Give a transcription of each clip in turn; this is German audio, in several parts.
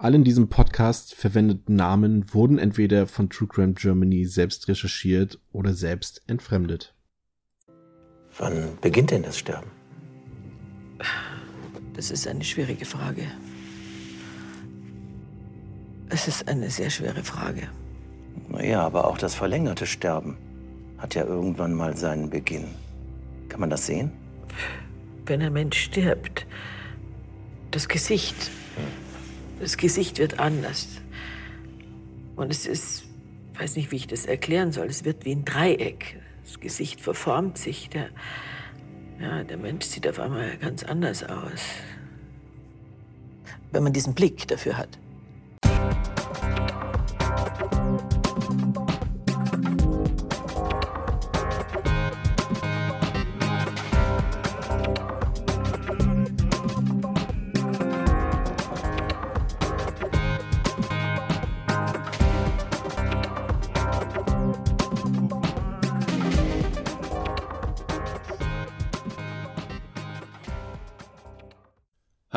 Alle in diesem Podcast verwendeten Namen wurden entweder von True Crime Germany selbst recherchiert oder selbst entfremdet. Wann beginnt denn das Sterben? Das ist eine schwierige Frage. Es ist eine sehr schwere Frage. Naja, aber auch das verlängerte Sterben hat ja irgendwann mal seinen Beginn. Kann man das sehen? Wenn ein Mensch stirbt, das Gesicht, das Gesicht wird anders. Und es ist, weiß nicht, wie ich das erklären soll, es wird wie ein Dreieck. Das Gesicht verformt sich. Der, ja, der Mensch sieht auf einmal ganz anders aus. Wenn man diesen Blick dafür hat.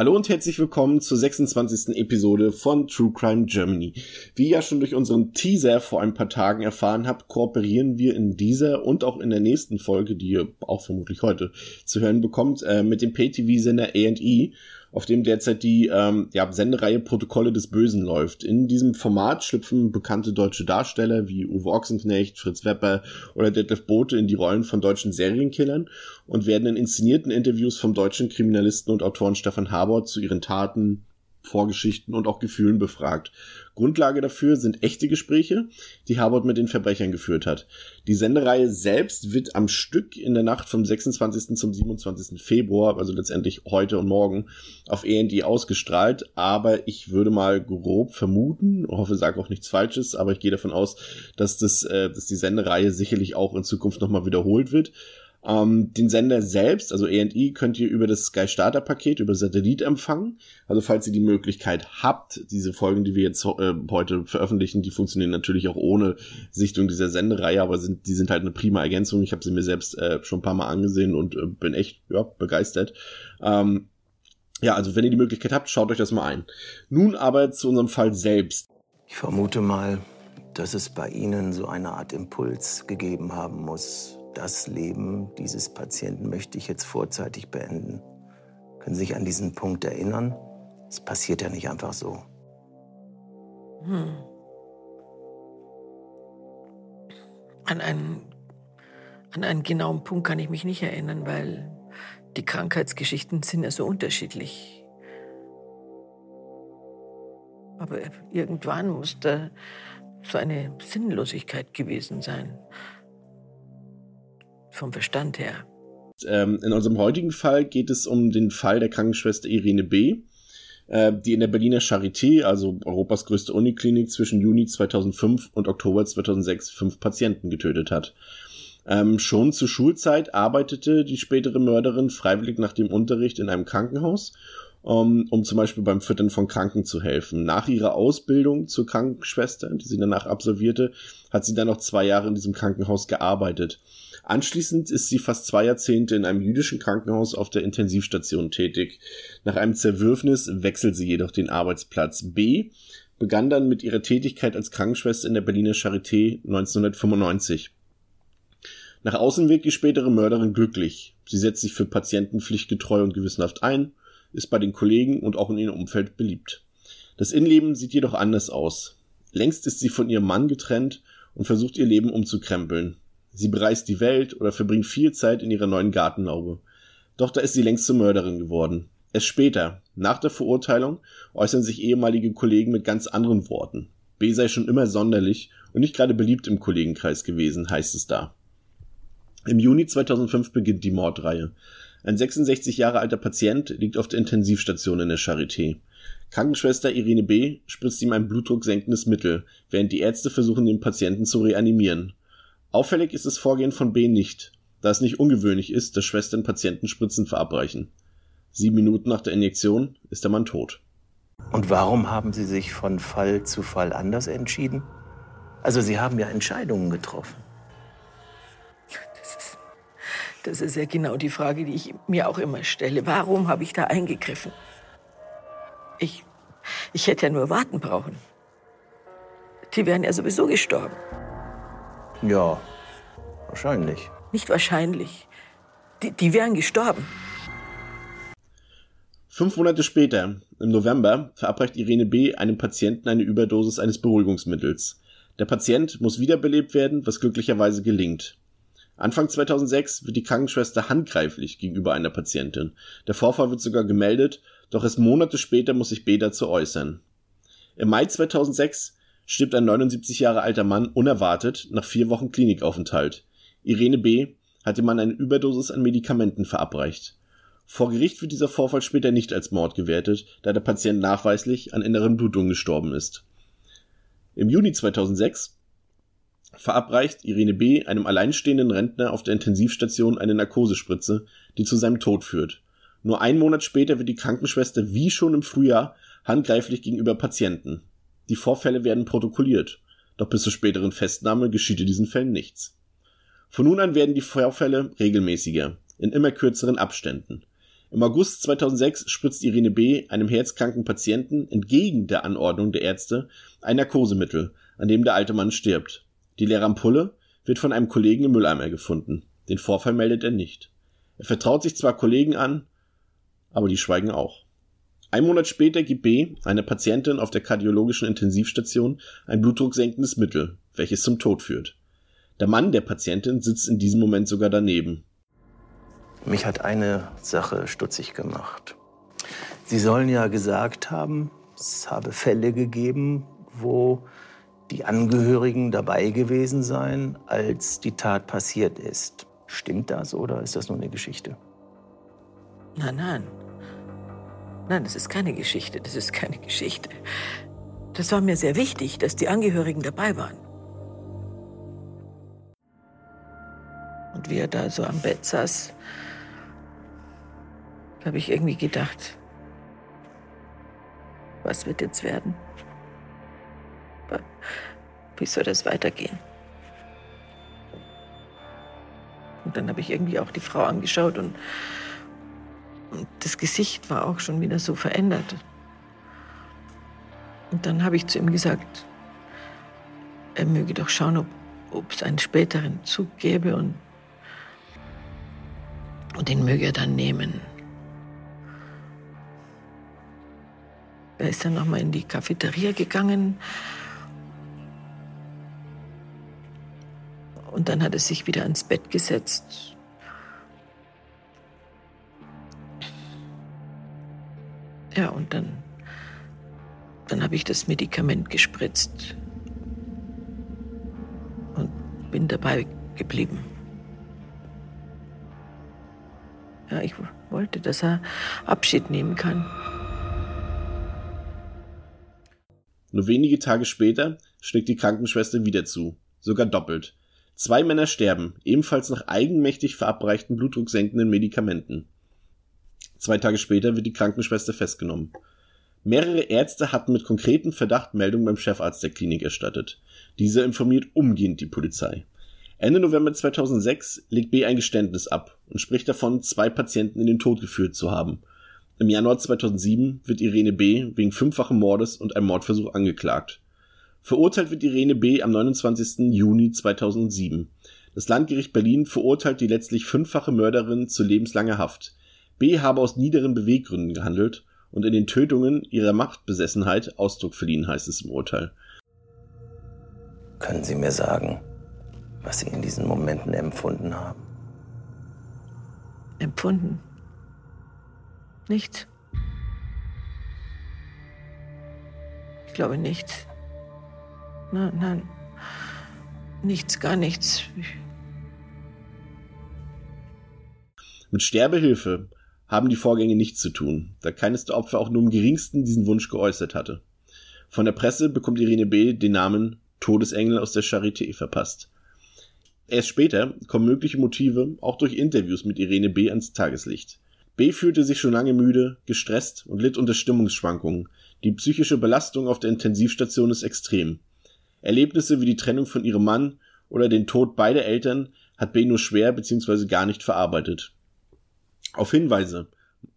Hallo und herzlich willkommen zur 26. Episode von True Crime Germany. Wie ihr ja schon durch unseren Teaser vor ein paar Tagen erfahren habt, kooperieren wir in dieser und auch in der nächsten Folge, die ihr auch vermutlich heute zu hören bekommt, äh, mit dem Pay-TV-Sender A&E auf dem derzeit die ähm, ja, Sendereihe Protokolle des Bösen läuft. In diesem Format schlüpfen bekannte deutsche Darsteller wie Uwe Ochsenknecht, Fritz Wepper oder Detlef Bote in die Rollen von deutschen Serienkillern und werden in inszenierten Interviews vom deutschen Kriminalisten und Autoren Stefan Habort zu ihren Taten, Vorgeschichten und auch Gefühlen befragt. Grundlage dafür sind echte Gespräche, die Harbord mit den Verbrechern geführt hat. Die Sendereihe selbst wird am Stück in der Nacht vom 26. zum 27. Februar, also letztendlich heute und morgen, auf END ausgestrahlt. Aber ich würde mal grob vermuten, hoffe, sage auch nichts Falsches, aber ich gehe davon aus, dass das, äh, dass die Sendereihe sicherlich auch in Zukunft nochmal wiederholt wird. Ähm, den Sender selbst, also E&E, könnt ihr über das Sky Starter Paket, über Satellit empfangen. Also falls ihr die Möglichkeit habt, diese Folgen, die wir jetzt äh, heute veröffentlichen, die funktionieren natürlich auch ohne Sichtung dieser Sendereihe, aber sind, die sind halt eine prima Ergänzung. Ich habe sie mir selbst äh, schon ein paar Mal angesehen und äh, bin echt ja, begeistert. Ähm, ja, also wenn ihr die Möglichkeit habt, schaut euch das mal ein. Nun aber zu unserem Fall selbst. Ich vermute mal, dass es bei Ihnen so eine Art Impuls gegeben haben muss, das Leben dieses Patienten möchte ich jetzt vorzeitig beenden. Können Sie sich an diesen Punkt erinnern? Es passiert ja nicht einfach so. Hm. An einen, an einen genauen Punkt kann ich mich nicht erinnern, weil die Krankheitsgeschichten sind ja so unterschiedlich. Aber irgendwann muss da so eine Sinnlosigkeit gewesen sein vom Verstand her. Ähm, in unserem heutigen Fall geht es um den Fall der Krankenschwester Irene B., äh, die in der Berliner Charité, also Europas größte Uniklinik, zwischen Juni 2005 und Oktober 2006 fünf Patienten getötet hat. Ähm, schon zur Schulzeit arbeitete die spätere Mörderin freiwillig nach dem Unterricht in einem Krankenhaus, um, um zum Beispiel beim Füttern von Kranken zu helfen. Nach ihrer Ausbildung zur Krankenschwester, die sie danach absolvierte, hat sie dann noch zwei Jahre in diesem Krankenhaus gearbeitet. Anschließend ist sie fast zwei Jahrzehnte in einem jüdischen Krankenhaus auf der Intensivstation tätig. Nach einem Zerwürfnis wechselt sie jedoch den Arbeitsplatz. B begann dann mit ihrer Tätigkeit als Krankenschwester in der Berliner Charité 1995. Nach außen wirkt die spätere Mörderin glücklich. Sie setzt sich für Patienten pflichtgetreu und gewissenhaft ein, ist bei den Kollegen und auch in ihrem Umfeld beliebt. Das Innenleben sieht jedoch anders aus. Längst ist sie von ihrem Mann getrennt und versucht ihr Leben umzukrempeln. Sie bereist die Welt oder verbringt viel Zeit in ihrer neuen Gartenlaube. Doch da ist sie längst zur Mörderin geworden. Erst später, nach der Verurteilung, äußern sich ehemalige Kollegen mit ganz anderen Worten. B sei schon immer sonderlich und nicht gerade beliebt im Kollegenkreis gewesen, heißt es da. Im Juni 2005 beginnt die Mordreihe. Ein 66 Jahre alter Patient liegt auf der Intensivstation in der Charité. Krankenschwester Irene B. spritzt ihm ein blutdrucksenkendes Mittel, während die Ärzte versuchen, den Patienten zu reanimieren. Auffällig ist das Vorgehen von B nicht, da es nicht ungewöhnlich ist, dass Schwestern Patienten Spritzen verabreichen. Sieben Minuten nach der Injektion ist der Mann tot. Und warum haben Sie sich von Fall zu Fall anders entschieden? Also Sie haben ja Entscheidungen getroffen. Das ist ja genau die Frage, die ich mir auch immer stelle. Warum habe ich da eingegriffen? Ich, Ich hätte ja nur warten brauchen. Die wären ja sowieso gestorben. Ja, wahrscheinlich. Nicht wahrscheinlich. Die, die wären gestorben. Fünf Monate später, im November, verabreicht Irene B. einem Patienten eine Überdosis eines Beruhigungsmittels. Der Patient muss wiederbelebt werden, was glücklicherweise gelingt. Anfang 2006 wird die Krankenschwester handgreiflich gegenüber einer Patientin. Der Vorfall wird sogar gemeldet, doch erst Monate später muss sich B. dazu äußern. Im Mai 2006 stirbt ein 79 Jahre alter Mann unerwartet nach vier Wochen Klinikaufenthalt. Irene B. hat dem Mann eine Überdosis an Medikamenten verabreicht. Vor Gericht wird dieser Vorfall später nicht als Mord gewertet, da der Patient nachweislich an inneren Blutungen gestorben ist. Im Juni 2006 verabreicht Irene B. einem alleinstehenden Rentner auf der Intensivstation eine Narkosespritze, die zu seinem Tod führt. Nur einen Monat später wird die Krankenschwester wie schon im Frühjahr handgreiflich gegenüber Patienten. Die Vorfälle werden protokolliert, doch bis zur späteren Festnahme geschieht in diesen Fällen nichts. Von nun an werden die Vorfälle regelmäßiger, in immer kürzeren Abständen. Im August 2006 spritzt Irene B. einem herzkranken Patienten entgegen der Anordnung der Ärzte ein Narkosemittel, an dem der alte Mann stirbt. Die leere Ampulle wird von einem Kollegen im Mülleimer gefunden. Den Vorfall meldet er nicht. Er vertraut sich zwar Kollegen an, aber die schweigen auch. Ein Monat später gibt B. einer Patientin auf der kardiologischen Intensivstation ein blutdrucksenkendes Mittel, welches zum Tod führt. Der Mann der Patientin sitzt in diesem Moment sogar daneben. Mich hat eine Sache stutzig gemacht. Sie sollen ja gesagt haben, es habe Fälle gegeben, wo die Angehörigen dabei gewesen seien, als die Tat passiert ist. Stimmt das oder ist das nur eine Geschichte? Nein, nein. Nein, das ist keine Geschichte. Das ist keine Geschichte. Das war mir sehr wichtig, dass die Angehörigen dabei waren. Und wie er da so am Bett saß, habe ich irgendwie gedacht, was wird jetzt werden? Wie soll das weitergehen? Und dann habe ich irgendwie auch die Frau angeschaut und, und das Gesicht war auch schon wieder so verändert. Und dann habe ich zu ihm gesagt, er möge doch schauen, ob es einen späteren Zug gäbe und, und den möge er dann nehmen. Er ist dann nochmal in die Cafeteria gegangen. Und dann hat er sich wieder ans Bett gesetzt. Ja, und dann, dann habe ich das Medikament gespritzt und bin dabei geblieben. Ja, ich wollte, dass er Abschied nehmen kann. Nur wenige Tage später schlägt die Krankenschwester wieder zu, sogar doppelt. Zwei Männer sterben, ebenfalls nach eigenmächtig verabreichten blutdrucksenkenden Medikamenten. Zwei Tage später wird die Krankenschwester festgenommen. Mehrere Ärzte hatten mit konkreten Verdacht Meldungen beim Chefarzt der Klinik erstattet. Dieser informiert umgehend die Polizei. Ende November 2006 legt B ein Geständnis ab und spricht davon, zwei Patienten in den Tod geführt zu haben im Januar 2007 wird Irene B. wegen fünffachen Mordes und einem Mordversuch angeklagt. Verurteilt wird Irene B. am 29. Juni 2007. Das Landgericht Berlin verurteilt die letztlich fünffache Mörderin zu lebenslanger Haft. B. habe aus niederen Beweggründen gehandelt und in den Tötungen ihrer Machtbesessenheit Ausdruck verliehen, heißt es im Urteil. Können Sie mir sagen, was Sie in diesen Momenten empfunden haben? Empfunden? Nichts. Ich glaube nichts. Nein, nein. Nichts, gar nichts. Mit Sterbehilfe haben die Vorgänge nichts zu tun, da keines der Opfer auch nur im geringsten diesen Wunsch geäußert hatte. Von der Presse bekommt Irene B. den Namen Todesengel aus der Charité verpasst. Erst später kommen mögliche Motive auch durch Interviews mit Irene B. ans Tageslicht. B fühlte sich schon lange müde, gestresst und litt unter Stimmungsschwankungen. Die psychische Belastung auf der Intensivstation ist extrem. Erlebnisse wie die Trennung von ihrem Mann oder den Tod beider Eltern hat B nur schwer bzw. gar nicht verarbeitet. Auf Hinweise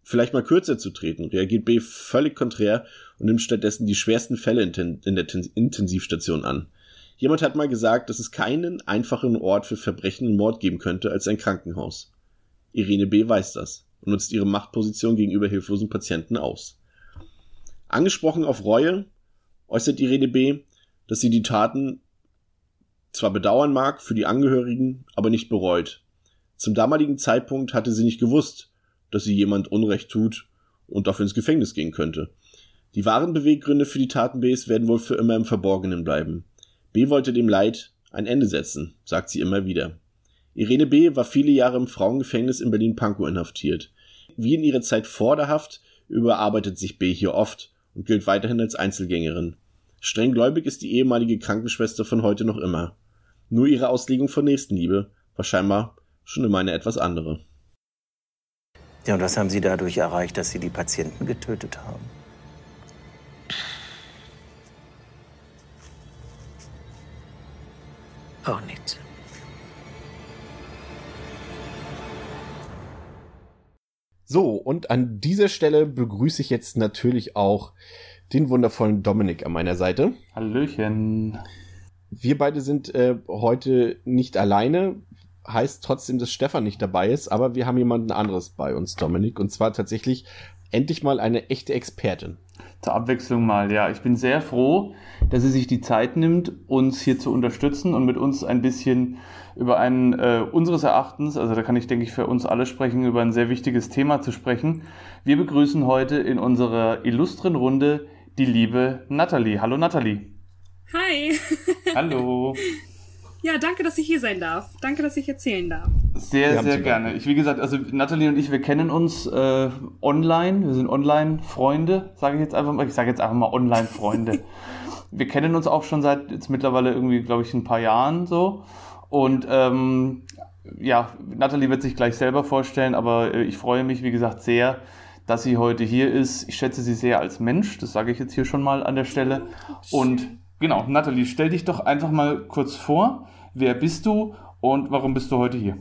vielleicht mal kürzer zu treten, reagiert B völlig konträr und nimmt stattdessen die schwersten Fälle in der Intensivstation an. Jemand hat mal gesagt, dass es keinen einfacheren Ort für Verbrechen und Mord geben könnte als ein Krankenhaus. Irene B. weiß das und nutzt ihre Machtposition gegenüber hilflosen Patienten aus. Angesprochen auf Reue äußert Irene B., dass sie die Taten zwar bedauern mag für die Angehörigen, aber nicht bereut. Zum damaligen Zeitpunkt hatte sie nicht gewusst, dass sie jemand Unrecht tut und dafür ins Gefängnis gehen könnte. Die wahren Beweggründe für die Taten Bs werden wohl für immer im Verborgenen bleiben. B wollte dem Leid ein Ende setzen, sagt sie immer wieder. Irene B. war viele Jahre im Frauengefängnis in Berlin-Pankow inhaftiert. Wie in ihrer Zeit vor der Haft überarbeitet sich B. hier oft und gilt weiterhin als Einzelgängerin. Strenggläubig ist die ehemalige Krankenschwester von heute noch immer. Nur ihre Auslegung von Nächstenliebe war scheinbar schon immer eine etwas andere. Ja, und was haben Sie dadurch erreicht, dass Sie die Patienten getötet haben? Auch nichts. So, und an dieser Stelle begrüße ich jetzt natürlich auch den wundervollen Dominik an meiner Seite. Hallöchen. Wir beide sind äh, heute nicht alleine, heißt trotzdem, dass Stefan nicht dabei ist, aber wir haben jemanden anderes bei uns, Dominik, und zwar tatsächlich endlich mal eine echte Expertin. Zur Abwechslung mal, ja. Ich bin sehr froh, dass sie sich die Zeit nimmt, uns hier zu unterstützen und mit uns ein bisschen über ein äh, unseres Erachtens, also da kann ich denke ich für uns alle sprechen, über ein sehr wichtiges Thema zu sprechen. Wir begrüßen heute in unserer illustren Runde die liebe Nathalie. Hallo Nathalie. Hi. Hallo. Ja, danke, dass ich hier sein darf. Danke, dass ich erzählen darf. Sehr, sehr gerne. Ich, wie gesagt, also Nathalie und ich, wir kennen uns äh, online. Wir sind Online-Freunde, sage ich jetzt einfach mal. Ich sage jetzt einfach mal Online-Freunde. wir kennen uns auch schon seit jetzt mittlerweile irgendwie, glaube ich, ein paar Jahren so. Und ähm, ja, Nathalie wird sich gleich selber vorstellen, aber äh, ich freue mich, wie gesagt, sehr, dass sie heute hier ist. Ich schätze sie sehr als Mensch, das sage ich jetzt hier schon mal an der Stelle. Und genau, Nathalie, stell dich doch einfach mal kurz vor. Wer bist du und warum bist du heute hier?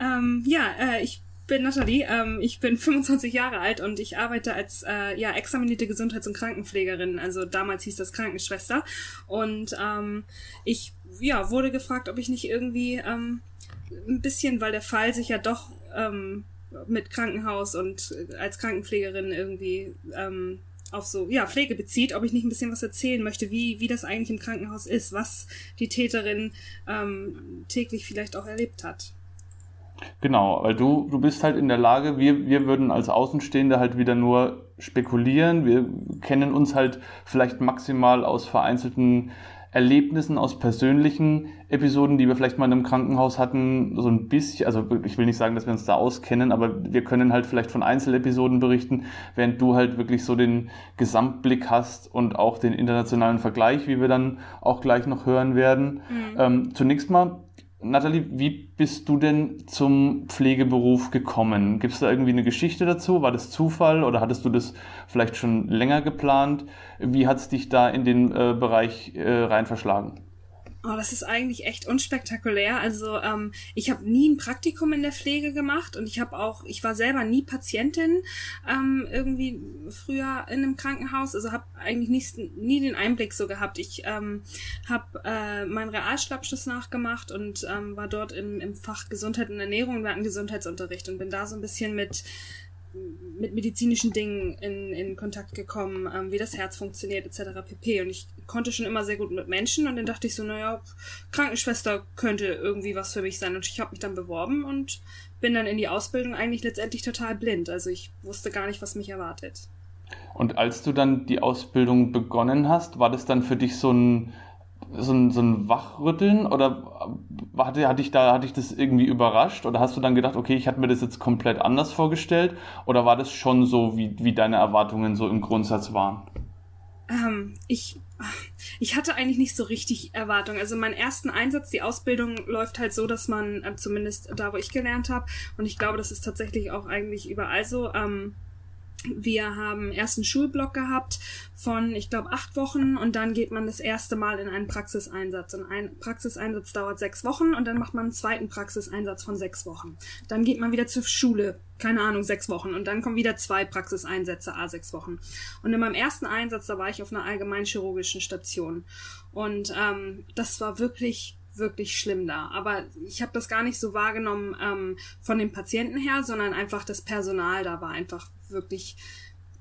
Ähm, ja, äh, ich bin Nathalie, ähm, ich bin 25 Jahre alt und ich arbeite als äh, ja, examinierte Gesundheits- und Krankenpflegerin. Also damals hieß das Krankenschwester. Und ähm, ich ja, wurde gefragt, ob ich nicht irgendwie ähm, ein bisschen, weil der Fall sich ja doch ähm, mit Krankenhaus und als Krankenpflegerin irgendwie ähm, auf so ja, Pflege bezieht, ob ich nicht ein bisschen was erzählen möchte, wie, wie das eigentlich im Krankenhaus ist, was die Täterin ähm, täglich vielleicht auch erlebt hat. Genau, weil du, du bist halt in der Lage, wir, wir würden als Außenstehende halt wieder nur spekulieren. Wir kennen uns halt vielleicht maximal aus vereinzelten Erlebnissen, aus persönlichen Episoden, die wir vielleicht mal in einem Krankenhaus hatten, so ein bisschen, also ich will nicht sagen, dass wir uns da auskennen, aber wir können halt vielleicht von Einzelepisoden berichten, während du halt wirklich so den Gesamtblick hast und auch den internationalen Vergleich, wie wir dann auch gleich noch hören werden. Mhm. Ähm, zunächst mal, Nathalie, wie bist du denn zum Pflegeberuf gekommen? Gibt es da irgendwie eine Geschichte dazu? War das Zufall oder hattest du das vielleicht schon länger geplant? Wie hat es dich da in den äh, Bereich äh, rein verschlagen? Oh, das ist eigentlich echt unspektakulär. Also ähm, ich habe nie ein Praktikum in der Pflege gemacht und ich habe auch, ich war selber nie Patientin ähm, irgendwie früher in einem Krankenhaus. Also habe eigentlich nicht, nie den Einblick so gehabt. Ich ähm, habe äh, meinen Realschulabschluss nachgemacht und ähm, war dort im, im Fach Gesundheit und Ernährung. Wir hatten Gesundheitsunterricht und bin da so ein bisschen mit mit medizinischen Dingen in, in Kontakt gekommen, ähm, wie das Herz funktioniert etc. pp. Und ich konnte schon immer sehr gut mit Menschen und dann dachte ich so, naja, Krankenschwester könnte irgendwie was für mich sein. Und ich habe mich dann beworben und bin dann in die Ausbildung eigentlich letztendlich total blind. Also ich wusste gar nicht, was mich erwartet. Und als du dann die Ausbildung begonnen hast, war das dann für dich so ein so ein, so ein Wachrütteln oder hatte, hatte, ich da, hatte ich das irgendwie überrascht oder hast du dann gedacht, okay, ich hatte mir das jetzt komplett anders vorgestellt oder war das schon so, wie, wie deine Erwartungen so im Grundsatz waren? Ähm, ich, ich hatte eigentlich nicht so richtig Erwartungen. Also meinen ersten Einsatz, die Ausbildung läuft halt so, dass man, äh, zumindest da, wo ich gelernt habe, und ich glaube, das ist tatsächlich auch eigentlich überall so, ähm, Wir haben erst einen Schulblock gehabt von, ich glaube, acht Wochen und dann geht man das erste Mal in einen Praxiseinsatz. Und ein Praxiseinsatz dauert sechs Wochen und dann macht man einen zweiten Praxiseinsatz von sechs Wochen. Dann geht man wieder zur Schule, keine Ahnung, sechs Wochen und dann kommen wieder zwei Praxiseinsätze, a sechs Wochen. Und in meinem ersten Einsatz, da war ich auf einer allgemeinchirurgischen Station und ähm, das war wirklich wirklich schlimm da. Aber ich habe das gar nicht so wahrgenommen ähm, von den Patienten her, sondern einfach das Personal da war einfach wirklich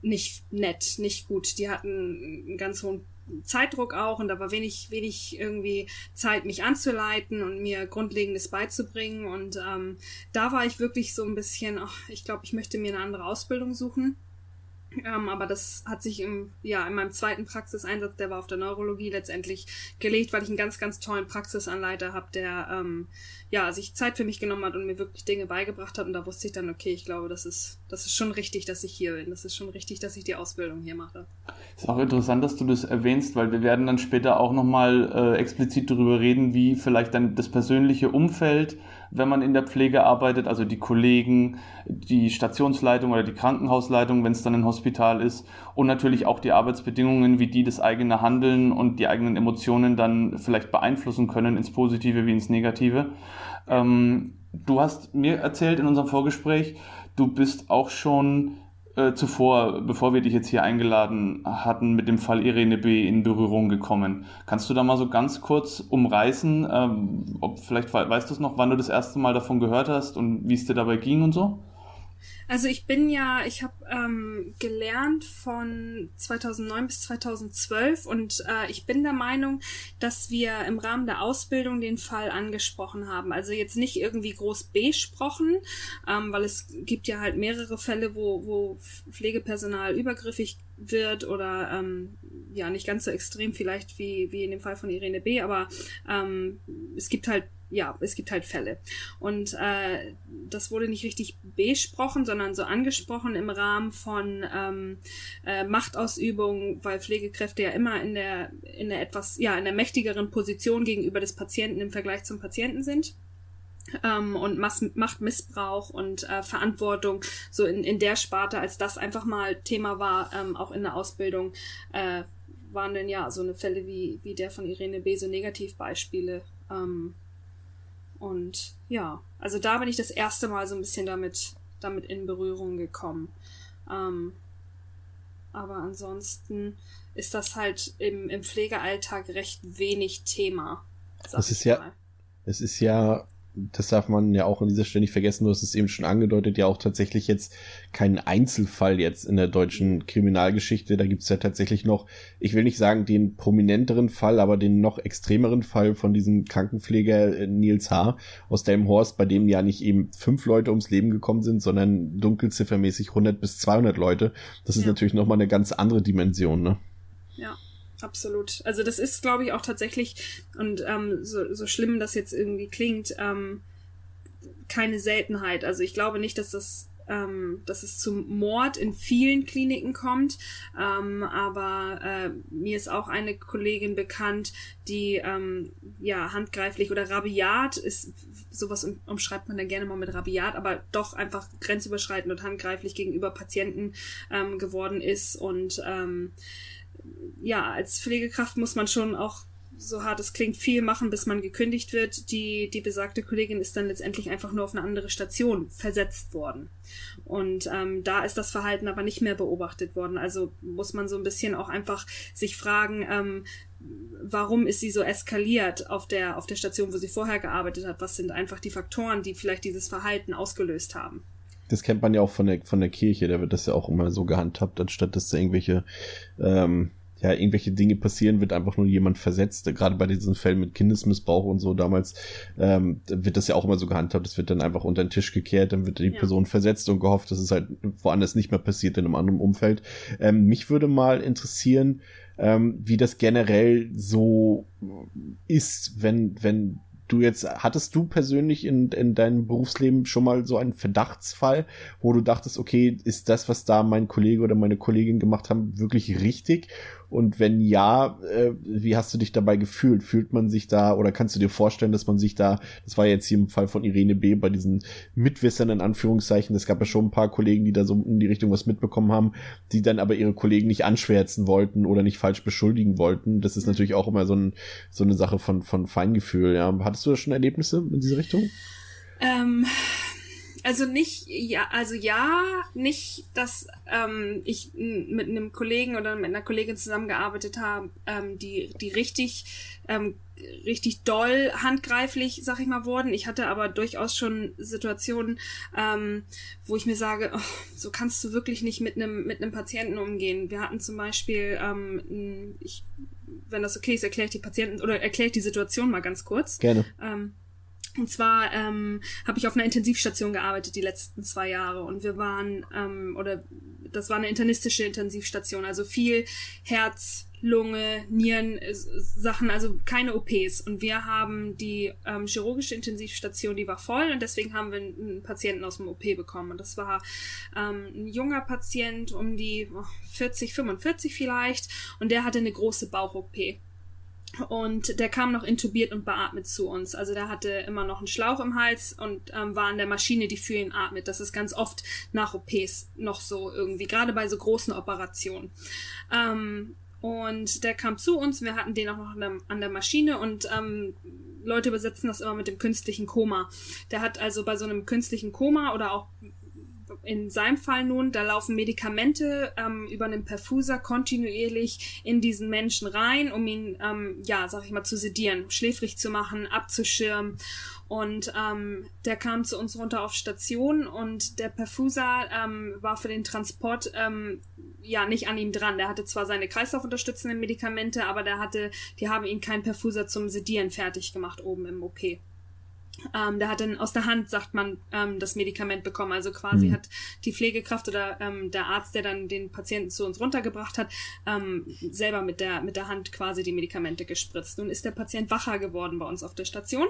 nicht nett, nicht gut. Die hatten einen ganz hohen Zeitdruck auch und da war wenig, wenig irgendwie Zeit, mich anzuleiten und mir Grundlegendes beizubringen. Und ähm, da war ich wirklich so ein bisschen, ach, ich glaube, ich möchte mir eine andere Ausbildung suchen. Ähm, aber das hat sich im, ja, in meinem zweiten Praxiseinsatz, der war auf der Neurologie letztendlich gelegt, weil ich einen ganz, ganz tollen Praxisanleiter habe, der ähm, ja, sich Zeit für mich genommen hat und mir wirklich Dinge beigebracht hat. Und da wusste ich dann, okay, ich glaube, das ist, das ist schon richtig, dass ich hier bin. Das ist schon richtig, dass ich die Ausbildung hier mache. Ist auch interessant, dass du das erwähnst, weil wir werden dann später auch nochmal äh, explizit darüber reden, wie vielleicht dann das persönliche Umfeld wenn man in der Pflege arbeitet, also die Kollegen, die Stationsleitung oder die Krankenhausleitung, wenn es dann ein Hospital ist und natürlich auch die Arbeitsbedingungen, wie die das eigene Handeln und die eigenen Emotionen dann vielleicht beeinflussen können, ins Positive wie ins Negative. Ähm, du hast mir erzählt in unserem Vorgespräch, du bist auch schon äh, zuvor, bevor wir dich jetzt hier eingeladen hatten, mit dem Fall Irene B. in Berührung gekommen. Kannst du da mal so ganz kurz umreißen, ähm, ob vielleicht weißt du es noch, wann du das erste Mal davon gehört hast und wie es dir dabei ging und so? Also ich bin ja, ich habe ähm, gelernt von 2009 bis 2012 und äh, ich bin der Meinung, dass wir im Rahmen der Ausbildung den Fall angesprochen haben. Also jetzt nicht irgendwie groß besprochen, ähm, weil es gibt ja halt mehrere Fälle, wo, wo Pflegepersonal übergriffig wird oder ähm, ja nicht ganz so extrem vielleicht wie, wie in dem Fall von Irene B., aber ähm, es gibt halt ja, es gibt halt Fälle. Und äh, das wurde nicht richtig besprochen, sondern so angesprochen im Rahmen von ähm, äh, Machtausübung, weil Pflegekräfte ja immer in der, in der etwas, ja, in der mächtigeren Position gegenüber des Patienten im Vergleich zum Patienten sind. Ähm, und Mas Machtmissbrauch und äh, Verantwortung so in, in der Sparte, als das einfach mal Thema war, ähm, auch in der Ausbildung, äh, waren denn ja so eine Fälle wie, wie der von Irene B. so Negativbeispiele. Ähm, und ja, also da bin ich das erste Mal so ein bisschen damit, damit in Berührung gekommen. Ähm, aber ansonsten ist das halt im, im Pflegealltag recht wenig Thema. Das ist ja, es ist ja das darf man ja auch an dieser Stelle nicht vergessen, du hast es eben schon angedeutet, ja auch tatsächlich jetzt kein Einzelfall jetzt in der deutschen Kriminalgeschichte. Da gibt's ja tatsächlich noch, ich will nicht sagen den prominenteren Fall, aber den noch extremeren Fall von diesem Krankenpfleger äh, Nils H. aus Delmenhorst, bei dem ja nicht eben fünf Leute ums Leben gekommen sind, sondern dunkelziffermäßig 100 bis 200 Leute. Das ist ja. natürlich nochmal eine ganz andere Dimension, ne? Ja. Absolut. Also das ist, glaube ich, auch tatsächlich, und ähm, so, so schlimm das jetzt irgendwie klingt, ähm, keine Seltenheit. Also ich glaube nicht, dass das ähm, dass es zum Mord in vielen Kliniken kommt. Ähm, aber äh, mir ist auch eine Kollegin bekannt, die ähm, ja handgreiflich oder rabiat ist, sowas um, umschreibt man dann gerne mal mit rabiat, aber doch einfach grenzüberschreitend und handgreiflich gegenüber Patienten ähm, geworden ist und ähm, ja, als Pflegekraft muss man schon auch, so hart es klingt, viel machen, bis man gekündigt wird. Die, die besagte Kollegin ist dann letztendlich einfach nur auf eine andere Station versetzt worden. Und ähm, da ist das Verhalten aber nicht mehr beobachtet worden. Also muss man so ein bisschen auch einfach sich fragen, ähm, warum ist sie so eskaliert auf der, auf der Station, wo sie vorher gearbeitet hat? Was sind einfach die Faktoren, die vielleicht dieses Verhalten ausgelöst haben? Das kennt man ja auch von der, von der Kirche, da wird das ja auch immer so gehandhabt, anstatt dass da irgendwelche, ähm, ja, irgendwelche Dinge passieren, wird einfach nur jemand versetzt. Gerade bei diesen Fällen mit Kindesmissbrauch und so damals ähm, wird das ja auch immer so gehandhabt. Das wird dann einfach unter den Tisch gekehrt, dann wird die ja. Person versetzt und gehofft, dass es halt woanders nicht mehr passiert in einem anderen Umfeld. Ähm, mich würde mal interessieren, ähm, wie das generell so ist, wenn, wenn du jetzt, hattest du persönlich in, in deinem Berufsleben schon mal so einen Verdachtsfall, wo du dachtest, okay, ist das, was da mein Kollege oder meine Kollegin gemacht haben, wirklich richtig? Und wenn ja, äh, wie hast du dich dabei gefühlt? Fühlt man sich da oder kannst du dir vorstellen, dass man sich da, das war jetzt hier im Fall von Irene B. bei diesen Mitwissern in Anführungszeichen, es gab ja schon ein paar Kollegen, die da so in die Richtung was mitbekommen haben, die dann aber ihre Kollegen nicht anschwärzen wollten oder nicht falsch beschuldigen wollten. Das ist natürlich auch immer so, ein, so eine Sache von, von Feingefühl. Ja. Hattest du da schon Erlebnisse in diese Richtung? Ähm, also nicht, ja, also ja, nicht, dass ähm, ich mit einem Kollegen oder mit einer Kollegin zusammengearbeitet habe, ähm, die, die richtig, ähm, richtig doll handgreiflich, sag ich mal, wurden. Ich hatte aber durchaus schon Situationen, ähm, wo ich mir sage, oh, so kannst du wirklich nicht mit einem mit einem Patienten umgehen. Wir hatten zum Beispiel, ähm, ich, wenn das okay ist, erkläre ich die Patienten oder erkläre ich die Situation mal ganz kurz. Gerne. Ähm, und zwar ähm, habe ich auf einer Intensivstation gearbeitet die letzten zwei Jahre und wir waren, ähm, oder das war eine internistische Intensivstation, also viel Herz, Lunge, Nieren, äh, Sachen, also keine OPs. Und wir haben die ähm, chirurgische Intensivstation, die war voll und deswegen haben wir einen Patienten aus dem OP bekommen. Und das war ähm, ein junger Patient, um die 40, 45 vielleicht, und der hatte eine große Bauch-OP. Und der kam noch intubiert und beatmet zu uns. Also der hatte immer noch einen Schlauch im Hals und ähm, war an der Maschine, die für ihn atmet. Das ist ganz oft nach OPs noch so irgendwie, gerade bei so großen Operationen. Ähm, und der kam zu uns, wir hatten den auch noch an der, an der Maschine und ähm, Leute übersetzen das immer mit dem künstlichen Koma. Der hat also bei so einem künstlichen Koma oder auch in seinem Fall nun, da laufen Medikamente ähm, über einen Perfuser kontinuierlich in diesen Menschen rein, um ihn, ähm, ja, sag ich mal, zu sedieren, schläfrig zu machen, abzuschirmen. Und ähm, der kam zu uns runter auf Station und der Perfuser ähm, war für den Transport ähm, ja nicht an ihm dran. Der hatte zwar seine kreislaufunterstützenden Medikamente, aber der hatte, die haben ihn kein Perfuser zum Sedieren fertig gemacht oben im OP. Ähm, der hat dann aus der Hand, sagt man, ähm, das Medikament bekommen. Also quasi mhm. hat die Pflegekraft oder ähm, der Arzt, der dann den Patienten zu uns runtergebracht hat, ähm, selber mit der, mit der Hand quasi die Medikamente gespritzt. Nun ist der Patient wacher geworden bei uns auf der Station.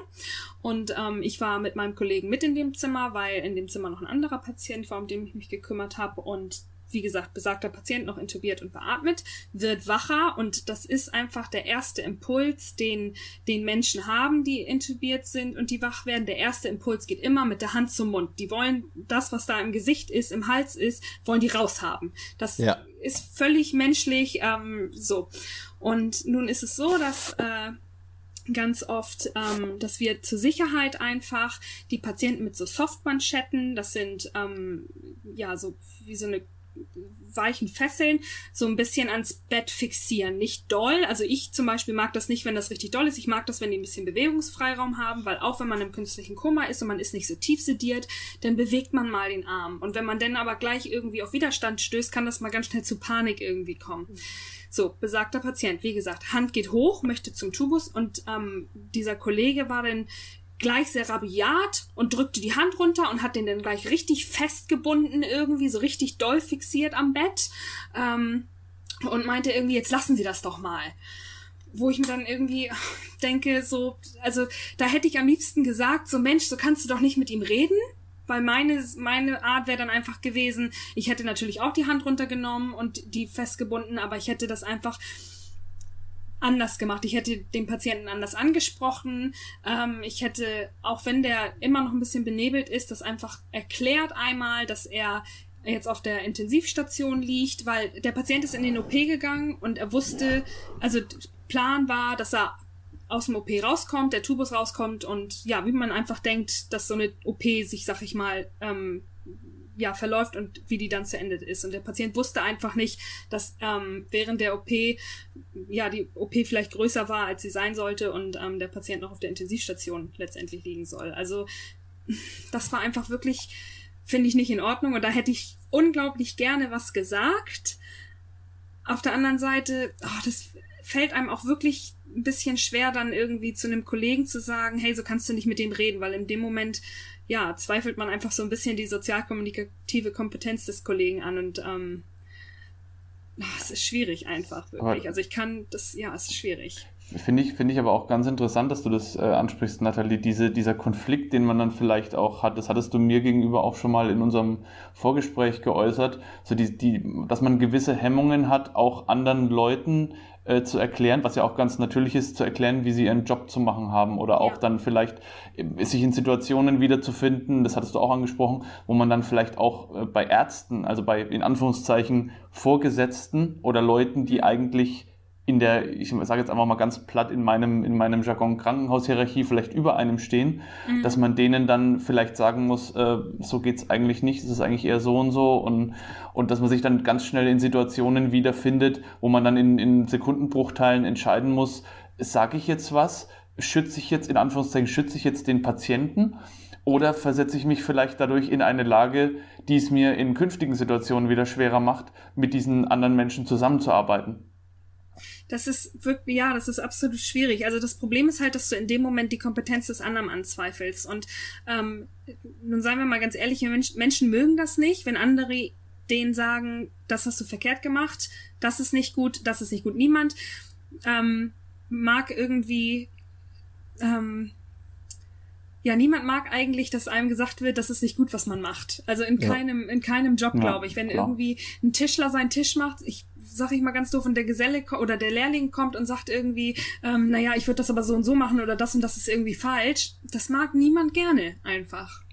Und ähm, ich war mit meinem Kollegen mit in dem Zimmer, weil in dem Zimmer noch ein anderer Patient war, um den ich mich gekümmert habe. Und wie gesagt, besagter Patient noch intubiert und beatmet, wird wacher und das ist einfach der erste Impuls, den, den Menschen haben, die intubiert sind und die wach werden. Der erste Impuls geht immer mit der Hand zum Mund. Die wollen das, was da im Gesicht ist, im Hals ist, wollen die raushaben. Das ja. ist völlig menschlich, ähm, so. Und nun ist es so, dass, äh, ganz oft, ähm, dass wir zur Sicherheit einfach die Patienten mit so Softmanschetten, das sind ähm, ja so wie so eine weichen Fesseln so ein bisschen ans Bett fixieren. Nicht doll. Also ich zum Beispiel mag das nicht, wenn das richtig doll ist. Ich mag das, wenn die ein bisschen Bewegungsfreiraum haben, weil auch wenn man im künstlichen Koma ist und man ist nicht so tief sediert, dann bewegt man mal den Arm. Und wenn man dann aber gleich irgendwie auf Widerstand stößt, kann das mal ganz schnell zu Panik irgendwie kommen. So, besagter Patient, wie gesagt, Hand geht hoch, möchte zum Tubus und ähm, dieser Kollege war dann gleich sehr rabiat und drückte die Hand runter und hat den dann gleich richtig festgebunden irgendwie, so richtig doll fixiert am Bett ähm, und meinte irgendwie, jetzt lassen Sie das doch mal. Wo ich mir dann irgendwie denke, so, also da hätte ich am liebsten gesagt, so Mensch, so kannst du doch nicht mit ihm reden. Weil meine, meine Art wäre dann einfach gewesen, ich hätte natürlich auch die Hand runtergenommen und die festgebunden, aber ich hätte das einfach anders gemacht. Ich hätte den Patienten anders angesprochen. Ähm, ich hätte, auch wenn der immer noch ein bisschen benebelt ist, das einfach erklärt einmal, dass er jetzt auf der Intensivstation liegt, weil der Patient ist in den OP gegangen und er wusste, also Plan war, dass er aus dem OP rauskommt, der Tubus rauskommt und ja, wie man einfach denkt, dass so eine OP sich, sag ich mal, ähm, ja, verläuft und wie die dann zu Ende ist. Und der Patient wusste einfach nicht, dass ähm, während der OP ja die OP vielleicht größer war, als sie sein sollte und ähm, der Patient noch auf der Intensivstation letztendlich liegen soll. Also das war einfach wirklich, finde ich, nicht in Ordnung und da hätte ich unglaublich gerne was gesagt. Auf der anderen Seite, oh, das fällt einem auch wirklich ein bisschen schwer, dann irgendwie zu einem Kollegen zu sagen, hey, so kannst du nicht mit dem reden, weil in dem Moment ja, zweifelt man einfach so ein bisschen die sozialkommunikative Kompetenz des Kollegen an und ähm, oh, es ist schwierig einfach, wirklich. Aber also ich kann das, ja, es ist schwierig. Finde ich, finde ich aber auch ganz interessant, dass du das äh, ansprichst, Nathalie, diese, dieser Konflikt, den man dann vielleicht auch hat, das hattest du mir gegenüber auch schon mal in unserem Vorgespräch geäußert, so die, die, dass man gewisse Hemmungen hat, auch anderen Leuten äh, zu erklären, was ja auch ganz natürlich ist, zu erklären, wie sie ihren Job zu machen haben oder auch ja. dann vielleicht äh, sich in Situationen wiederzufinden, das hattest du auch angesprochen, wo man dann vielleicht auch äh, bei Ärzten, also bei in Anführungszeichen Vorgesetzten oder Leuten, die eigentlich in der, ich sage jetzt einfach mal ganz platt, in meinem, in meinem Jargon Krankenhaushierarchie vielleicht über einem stehen, mhm. dass man denen dann vielleicht sagen muss, äh, so geht's eigentlich nicht, es ist eigentlich eher so und so und, und dass man sich dann ganz schnell in Situationen wiederfindet, wo man dann in, in Sekundenbruchteilen entscheiden muss, sage ich jetzt was, schütze ich jetzt, in Anführungszeichen, schütze ich jetzt den Patienten oder versetze ich mich vielleicht dadurch in eine Lage, die es mir in künftigen Situationen wieder schwerer macht, mit diesen anderen Menschen zusammenzuarbeiten? Das ist wirklich, ja, das ist absolut schwierig. Also das Problem ist halt, dass du in dem Moment die Kompetenz des anderen anzweifelst. Und ähm, nun seien wir mal ganz ehrlich, Mensch, Menschen mögen das nicht, wenn andere denen sagen, das hast du verkehrt gemacht, das ist nicht gut, das ist nicht gut. Niemand ähm, mag irgendwie ähm, ja, niemand mag eigentlich, dass einem gesagt wird, das ist nicht gut, was man macht. Also in keinem, ja. in keinem Job, ja, glaube ich. Wenn klar. irgendwie ein Tischler seinen Tisch macht, ich sag ich mal ganz doof, und der Geselle oder der Lehrling kommt und sagt irgendwie, ähm, naja, ich würde das aber so und so machen oder das und das ist irgendwie falsch, das mag niemand gerne einfach.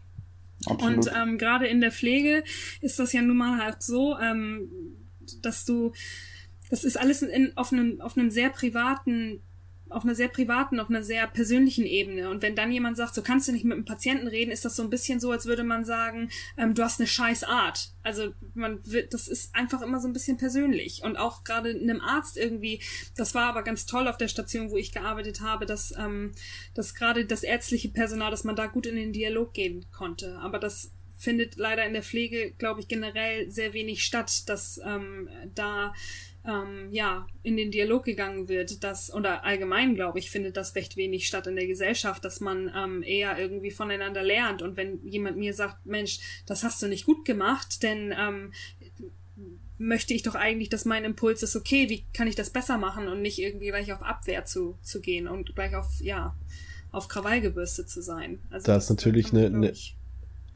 Absolut. Und ähm, gerade in der Pflege ist das ja nun mal halt so, ähm, dass du, das ist alles in, auf, einem, auf einem sehr privaten auf einer sehr privaten, auf einer sehr persönlichen Ebene. Und wenn dann jemand sagt, so kannst du nicht mit einem Patienten reden, ist das so ein bisschen so, als würde man sagen, ähm, du hast eine scheiß Art. Also man wird, das ist einfach immer so ein bisschen persönlich. Und auch gerade einem Arzt irgendwie, das war aber ganz toll auf der Station, wo ich gearbeitet habe, dass, ähm, dass gerade das ärztliche Personal, dass man da gut in den Dialog gehen konnte. Aber das findet leider in der Pflege, glaube ich, generell sehr wenig statt, dass ähm, da ähm, ja, in den Dialog gegangen wird, dass, oder allgemein, glaube ich, findet das recht wenig statt in der Gesellschaft, dass man ähm, eher irgendwie voneinander lernt. Und wenn jemand mir sagt, Mensch, das hast du nicht gut gemacht, denn ähm, möchte ich doch eigentlich, dass mein Impuls ist, okay, wie kann ich das besser machen und nicht irgendwie gleich auf Abwehr zu, zu gehen und gleich auf, ja, auf Krawall gebürstet zu sein. Also da ist natürlich eine, eine,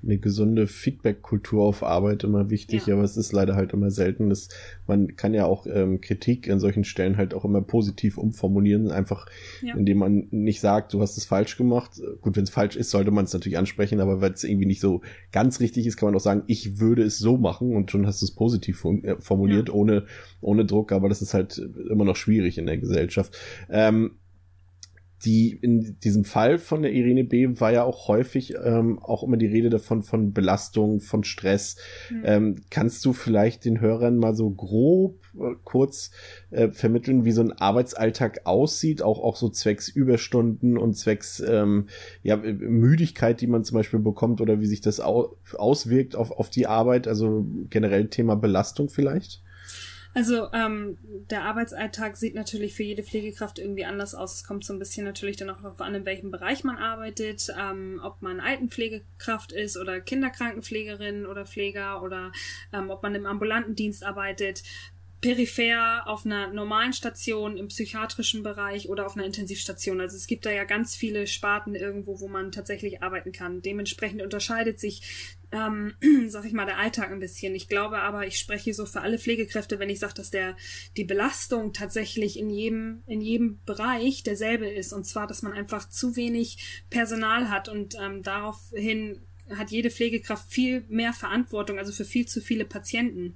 eine gesunde Feedback-Kultur auf Arbeit immer wichtig, ja. aber es ist leider halt immer selten. Dass man kann ja auch ähm, Kritik an solchen Stellen halt auch immer positiv umformulieren, einfach ja. indem man nicht sagt, du hast es falsch gemacht. Gut, wenn es falsch ist, sollte man es natürlich ansprechen, aber wenn es irgendwie nicht so ganz richtig ist, kann man auch sagen, ich würde es so machen und schon hast du es positiv äh, formuliert, ja. ohne, ohne Druck, aber das ist halt immer noch schwierig in der Gesellschaft. Ähm, die in diesem Fall von der Irene B. war ja auch häufig ähm, auch immer die Rede davon von Belastung, von Stress. Mhm. Ähm, kannst du vielleicht den Hörern mal so grob äh, kurz äh, vermitteln, wie so ein Arbeitsalltag aussieht, auch auch so zwecks Überstunden und zwecks ähm, ja, Müdigkeit, die man zum Beispiel bekommt oder wie sich das au auswirkt auf, auf die Arbeit, also generell Thema Belastung vielleicht? Also ähm, der Arbeitsalltag sieht natürlich für jede Pflegekraft irgendwie anders aus. Es kommt so ein bisschen natürlich dann auch darauf an, in welchem Bereich man arbeitet, ähm, ob man Altenpflegekraft ist oder Kinderkrankenpflegerin oder Pfleger oder ähm, ob man im ambulanten Dienst arbeitet peripher auf einer normalen Station im psychiatrischen Bereich oder auf einer Intensivstation. Also es gibt da ja ganz viele Sparten irgendwo, wo man tatsächlich arbeiten kann. Dementsprechend unterscheidet sich, ähm, sag ich mal, der Alltag ein bisschen. Ich glaube aber, ich spreche so für alle Pflegekräfte, wenn ich sage, dass der die Belastung tatsächlich in jedem in jedem Bereich derselbe ist. Und zwar, dass man einfach zu wenig Personal hat und ähm, daraufhin hat jede Pflegekraft viel mehr Verantwortung, also für viel zu viele Patienten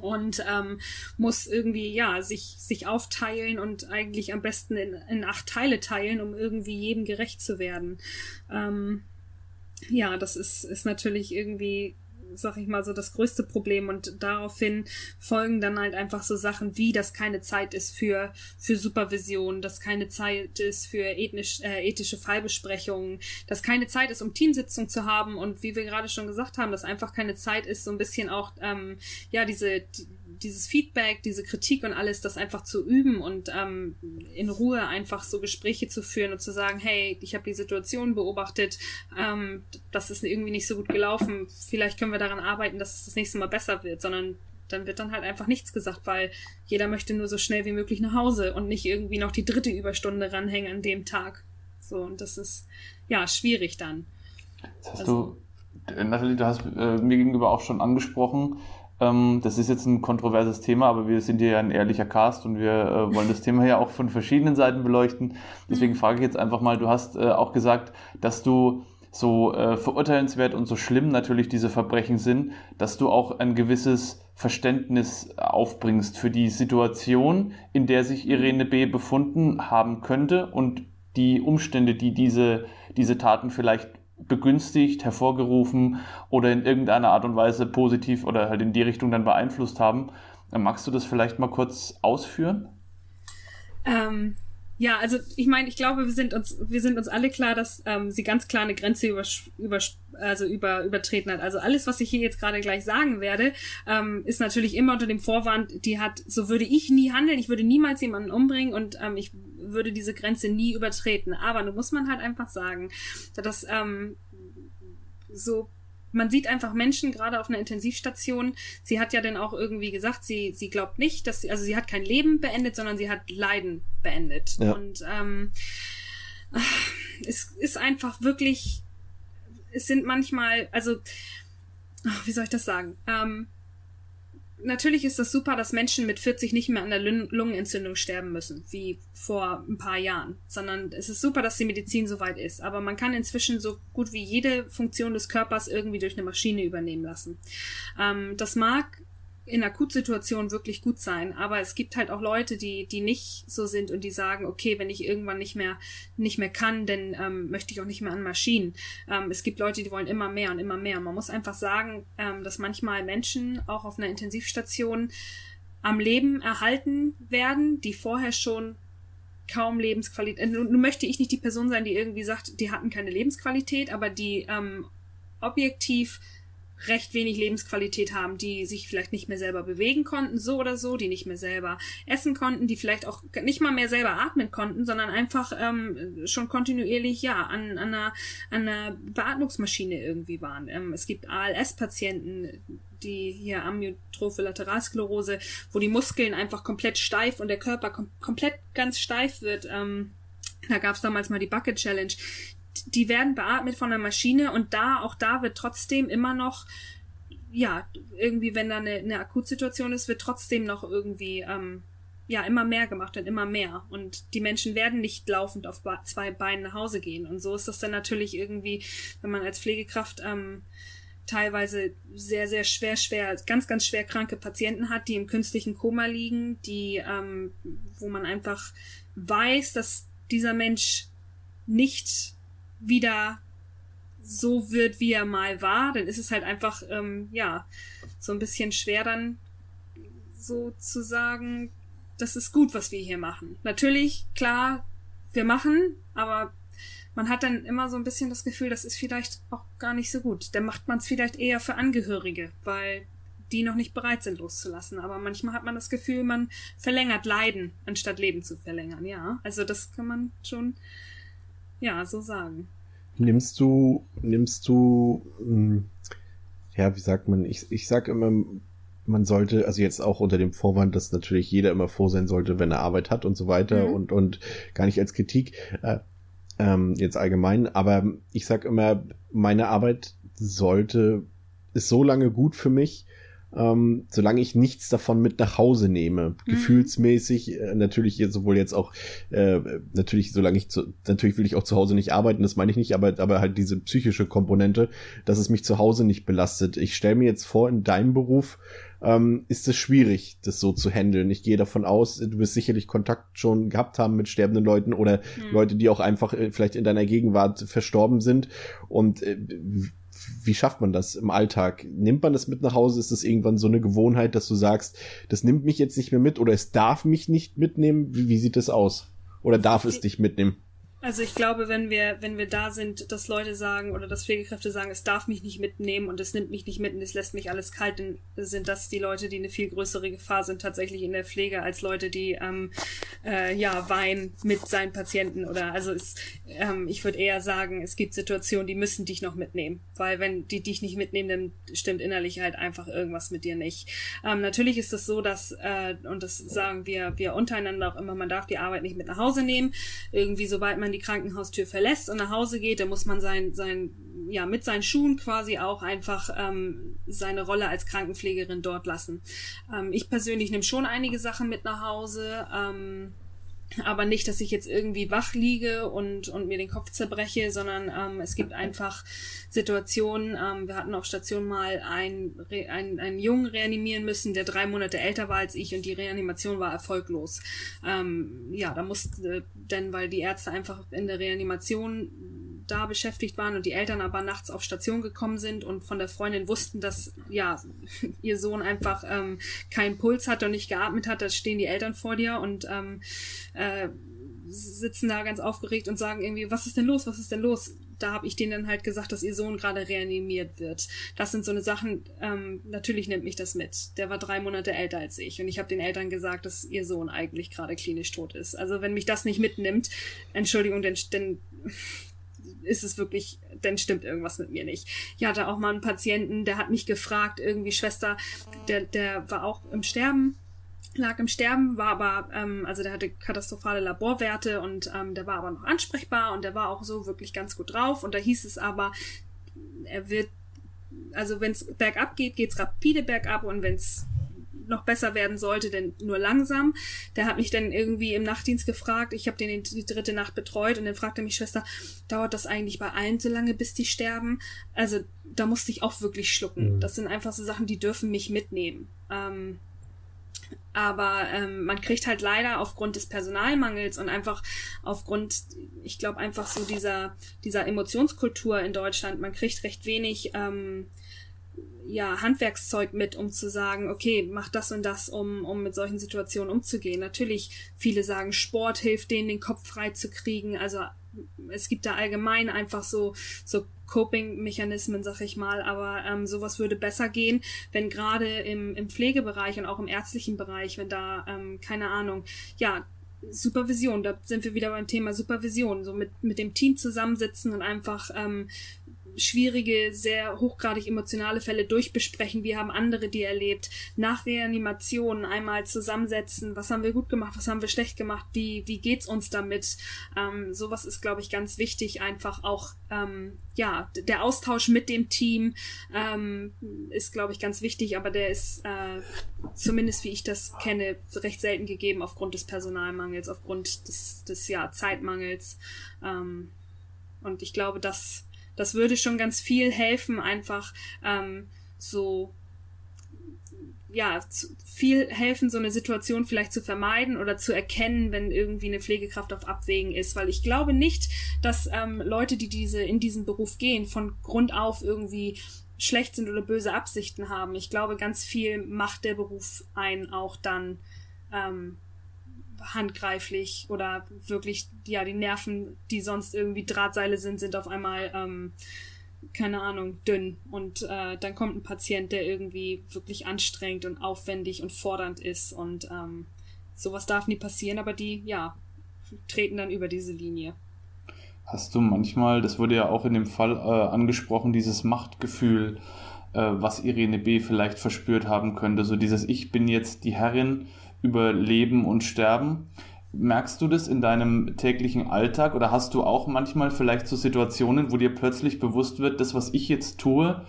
und ähm, muss irgendwie ja sich sich aufteilen und eigentlich am besten in, in acht Teile teilen, um irgendwie jedem gerecht zu werden. Ähm, ja, das ist ist natürlich irgendwie sag ich mal, so das größte Problem. Und daraufhin folgen dann halt einfach so Sachen wie, dass keine Zeit ist für, für Supervision, dass keine Zeit ist für ethnisch, äh, ethische Fallbesprechungen, dass keine Zeit ist, um Teamsitzung zu haben. Und wie wir gerade schon gesagt haben, dass einfach keine Zeit ist, so ein bisschen auch, ähm, ja, diese, die, dieses Feedback, diese Kritik und alles, das einfach zu üben und ähm, in Ruhe einfach so Gespräche zu führen und zu sagen, hey, ich habe die Situation beobachtet, ähm, das ist irgendwie nicht so gut gelaufen, vielleicht können wir daran arbeiten, dass es das nächste Mal besser wird, sondern dann wird dann halt einfach nichts gesagt, weil jeder möchte nur so schnell wie möglich nach Hause und nicht irgendwie noch die dritte Überstunde ranhängen an dem Tag. So, und das ist ja schwierig dann. Das hast also, du, Nathalie, du hast äh, mir gegenüber auch schon angesprochen, das ist jetzt ein kontroverses Thema, aber wir sind hier ja ein ehrlicher Cast und wir äh, wollen das Thema ja auch von verschiedenen Seiten beleuchten. Deswegen frage ich jetzt einfach mal, du hast äh, auch gesagt, dass du so äh, verurteilenswert und so schlimm natürlich diese Verbrechen sind, dass du auch ein gewisses Verständnis aufbringst für die Situation, in der sich Irene B. befunden haben könnte und die Umstände, die diese, diese Taten vielleicht begünstigt, hervorgerufen oder in irgendeiner Art und Weise positiv oder halt in die Richtung dann beeinflusst haben. Magst du das vielleicht mal kurz ausführen? Ähm, ja, also ich meine, ich glaube, wir sind uns, wir sind uns alle klar, dass ähm, sie ganz klar eine Grenze über, über, also über, übertreten hat. Also alles, was ich hier jetzt gerade gleich sagen werde, ähm, ist natürlich immer unter dem Vorwand, die hat, so würde ich nie handeln, ich würde niemals jemanden umbringen und ähm, ich würde diese Grenze nie übertreten. Aber nun muss man halt einfach sagen, dass ähm, so man sieht einfach Menschen gerade auf einer Intensivstation. Sie hat ja dann auch irgendwie gesagt, sie, sie glaubt nicht, dass sie, also sie hat kein Leben beendet, sondern sie hat Leiden beendet. Ja. Und ähm, es ist einfach wirklich, es sind manchmal, also, wie soll ich das sagen? Ähm, natürlich ist das super, dass Menschen mit 40 nicht mehr an der Lungenentzündung sterben müssen, wie vor ein paar Jahren, sondern es ist super, dass die Medizin so weit ist. Aber man kann inzwischen so gut wie jede Funktion des Körpers irgendwie durch eine Maschine übernehmen lassen. Ähm, das mag in Akutsituationen wirklich gut sein. Aber es gibt halt auch Leute, die, die nicht so sind und die sagen, okay, wenn ich irgendwann nicht mehr, nicht mehr kann, dann ähm, möchte ich auch nicht mehr an Maschinen. Ähm, es gibt Leute, die wollen immer mehr und immer mehr. Man muss einfach sagen, ähm, dass manchmal Menschen auch auf einer Intensivstation am Leben erhalten werden, die vorher schon kaum Lebensqualität. Nun, nun möchte ich nicht die Person sein, die irgendwie sagt, die hatten keine Lebensqualität, aber die ähm, objektiv recht wenig Lebensqualität haben, die sich vielleicht nicht mehr selber bewegen konnten, so oder so, die nicht mehr selber essen konnten, die vielleicht auch nicht mal mehr selber atmen konnten, sondern einfach ähm, schon kontinuierlich ja an, an, einer, an einer Beatmungsmaschine irgendwie waren. Ähm, es gibt ALS-Patienten, die hier Amyotrophe Lateralsklerose, wo die Muskeln einfach komplett steif und der Körper kom komplett ganz steif wird. Ähm, da gab es damals mal die Bucket Challenge die werden beatmet von der Maschine und da, auch da wird trotzdem immer noch, ja, irgendwie, wenn da eine, eine Akutsituation ist, wird trotzdem noch irgendwie, ähm, ja, immer mehr gemacht und immer mehr. Und die Menschen werden nicht laufend auf zwei Beinen nach Hause gehen. Und so ist das dann natürlich irgendwie, wenn man als Pflegekraft ähm, teilweise sehr, sehr schwer, schwer, ganz, ganz schwer kranke Patienten hat, die im künstlichen Koma liegen, die, ähm, wo man einfach weiß, dass dieser Mensch nicht wieder so wird, wie er mal war, dann ist es halt einfach, ähm, ja, so ein bisschen schwer dann so zu sagen, das ist gut, was wir hier machen. Natürlich, klar, wir machen, aber man hat dann immer so ein bisschen das Gefühl, das ist vielleicht auch gar nicht so gut. Dann macht man es vielleicht eher für Angehörige, weil die noch nicht bereit sind loszulassen. Aber manchmal hat man das Gefühl, man verlängert Leiden, anstatt Leben zu verlängern. Ja, also das kann man schon ja, so sagen. Nimmst du, nimmst du, hm, ja, wie sagt man, ich, ich sag immer, man sollte, also jetzt auch unter dem Vorwand, dass natürlich jeder immer froh sein sollte, wenn er Arbeit hat und so weiter mhm. und, und gar nicht als Kritik, äh, ähm, jetzt allgemein, aber ich sag immer, meine Arbeit sollte, ist so lange gut für mich, ähm, solange ich nichts davon mit nach Hause nehme. Mhm. Gefühlsmäßig, äh, natürlich jetzt sowohl jetzt auch, äh, natürlich, solange ich zu, natürlich will ich auch zu Hause nicht arbeiten, das meine ich nicht, aber, aber halt diese psychische Komponente, dass es mich zu Hause nicht belastet. Ich stelle mir jetzt vor, in deinem Beruf, ähm, ist es schwierig, das so zu handeln. Ich gehe davon aus, du wirst sicherlich Kontakt schon gehabt haben mit sterbenden Leuten oder mhm. Leute, die auch einfach äh, vielleicht in deiner Gegenwart verstorben sind. Und äh, wie schafft man das im Alltag? Nimmt man das mit nach Hause? Ist das irgendwann so eine Gewohnheit, dass du sagst, das nimmt mich jetzt nicht mehr mit oder es darf mich nicht mitnehmen? Wie, wie sieht das aus? Oder darf es dich mitnehmen? Also ich glaube, wenn wir, wenn wir da sind, dass Leute sagen oder dass Pflegekräfte sagen, es darf mich nicht mitnehmen und es nimmt mich nicht mit und es lässt mich alles kalt, dann sind das die Leute, die eine viel größere Gefahr sind tatsächlich in der Pflege als Leute, die ähm, äh, ja weinen mit seinen Patienten oder also es, ähm, ich würde eher sagen, es gibt Situationen, die müssen dich noch mitnehmen, weil wenn die dich nicht mitnehmen, dann stimmt innerlich halt einfach irgendwas mit dir nicht. Ähm, natürlich ist es so, dass äh, und das sagen wir wir untereinander auch immer, man darf die Arbeit nicht mit nach Hause nehmen. Irgendwie sobald man die Krankenhaustür verlässt und nach Hause geht, dann muss man sein, sein, ja, mit seinen Schuhen quasi auch einfach ähm, seine Rolle als Krankenpflegerin dort lassen. Ähm, ich persönlich nehme schon einige Sachen mit nach Hause. Ähm, aber nicht, dass ich jetzt irgendwie wach liege und, und mir den Kopf zerbreche, sondern ähm, es gibt einfach Situationen. Ähm, wir hatten auf Station mal einen, einen, einen Jungen reanimieren müssen, der drei Monate älter war als ich und die Reanimation war erfolglos. Ähm, ja, da musste, denn weil die Ärzte einfach in der Reanimation da beschäftigt waren und die Eltern aber nachts auf Station gekommen sind und von der Freundin wussten, dass ja ihr Sohn einfach ähm, keinen Puls hat und nicht geatmet hat, da stehen die Eltern vor dir und ähm, äh, sitzen da ganz aufgeregt und sagen irgendwie, was ist denn los, was ist denn los? Da habe ich denen dann halt gesagt, dass ihr Sohn gerade reanimiert wird. Das sind so eine Sachen, ähm, natürlich nimmt mich das mit. Der war drei Monate älter als ich und ich habe den Eltern gesagt, dass ihr Sohn eigentlich gerade klinisch tot ist. Also wenn mich das nicht mitnimmt, Entschuldigung, denn, denn ist es wirklich, dann stimmt irgendwas mit mir nicht. Ich hatte auch mal einen Patienten, der hat mich gefragt, irgendwie Schwester, der, der war auch im Sterben, lag im Sterben, war aber, ähm, also der hatte katastrophale Laborwerte und ähm, der war aber noch ansprechbar und der war auch so wirklich ganz gut drauf und da hieß es aber, er wird, also wenn es bergab geht, geht's rapide bergab und wenn es noch besser werden sollte, denn nur langsam. Der hat mich dann irgendwie im Nachtdienst gefragt. Ich habe den die dritte Nacht betreut und dann fragte mich Schwester, dauert das eigentlich bei allen so lange, bis die sterben? Also da musste ich auch wirklich schlucken. Mhm. Das sind einfach so Sachen, die dürfen mich mitnehmen. Ähm, aber ähm, man kriegt halt leider aufgrund des Personalmangels und einfach aufgrund, ich glaube einfach so dieser dieser Emotionskultur in Deutschland, man kriegt recht wenig ähm, ja, Handwerkszeug mit, um zu sagen, okay, mach das und das, um, um mit solchen Situationen umzugehen. Natürlich, viele sagen, Sport hilft denen, den Kopf frei zu kriegen. Also es gibt da allgemein einfach so, so Coping-Mechanismen, sag ich mal, aber ähm, sowas würde besser gehen, wenn gerade im, im Pflegebereich und auch im ärztlichen Bereich, wenn da, ähm, keine Ahnung, ja, Supervision, da sind wir wieder beim Thema Supervision, so mit, mit dem Team zusammensitzen und einfach ähm, schwierige, sehr hochgradig emotionale Fälle durchbesprechen. Wir haben andere die erlebt. Nach Reanimationen einmal zusammensetzen. Was haben wir gut gemacht? Was haben wir schlecht gemacht? Wie, wie geht's uns damit? Ähm, sowas ist, glaube ich, ganz wichtig. Einfach auch, ähm, ja, der Austausch mit dem Team ähm, ist, glaube ich, ganz wichtig, aber der ist, äh, zumindest wie ich das kenne, recht selten gegeben aufgrund des Personalmangels, aufgrund des, des ja, Zeitmangels. Ähm, und ich glaube, dass das würde schon ganz viel helfen, einfach ähm, so ja, viel helfen, so eine Situation vielleicht zu vermeiden oder zu erkennen, wenn irgendwie eine Pflegekraft auf Abwägen ist. Weil ich glaube nicht, dass ähm, Leute, die diese in diesen Beruf gehen, von Grund auf irgendwie schlecht sind oder böse Absichten haben. Ich glaube, ganz viel macht der Beruf ein auch dann ähm, handgreiflich oder wirklich, ja, die Nerven, die sonst irgendwie Drahtseile sind, sind auf einmal, ähm, keine Ahnung, dünn. Und äh, dann kommt ein Patient, der irgendwie wirklich anstrengend und aufwendig und fordernd ist. Und ähm, sowas darf nie passieren, aber die, ja, treten dann über diese Linie. Hast du manchmal, das wurde ja auch in dem Fall äh, angesprochen, dieses Machtgefühl, äh, was Irene B. vielleicht verspürt haben könnte, so dieses Ich bin jetzt die Herrin über Leben und Sterben. Merkst du das in deinem täglichen Alltag oder hast du auch manchmal vielleicht so Situationen, wo dir plötzlich bewusst wird, das, was ich jetzt tue,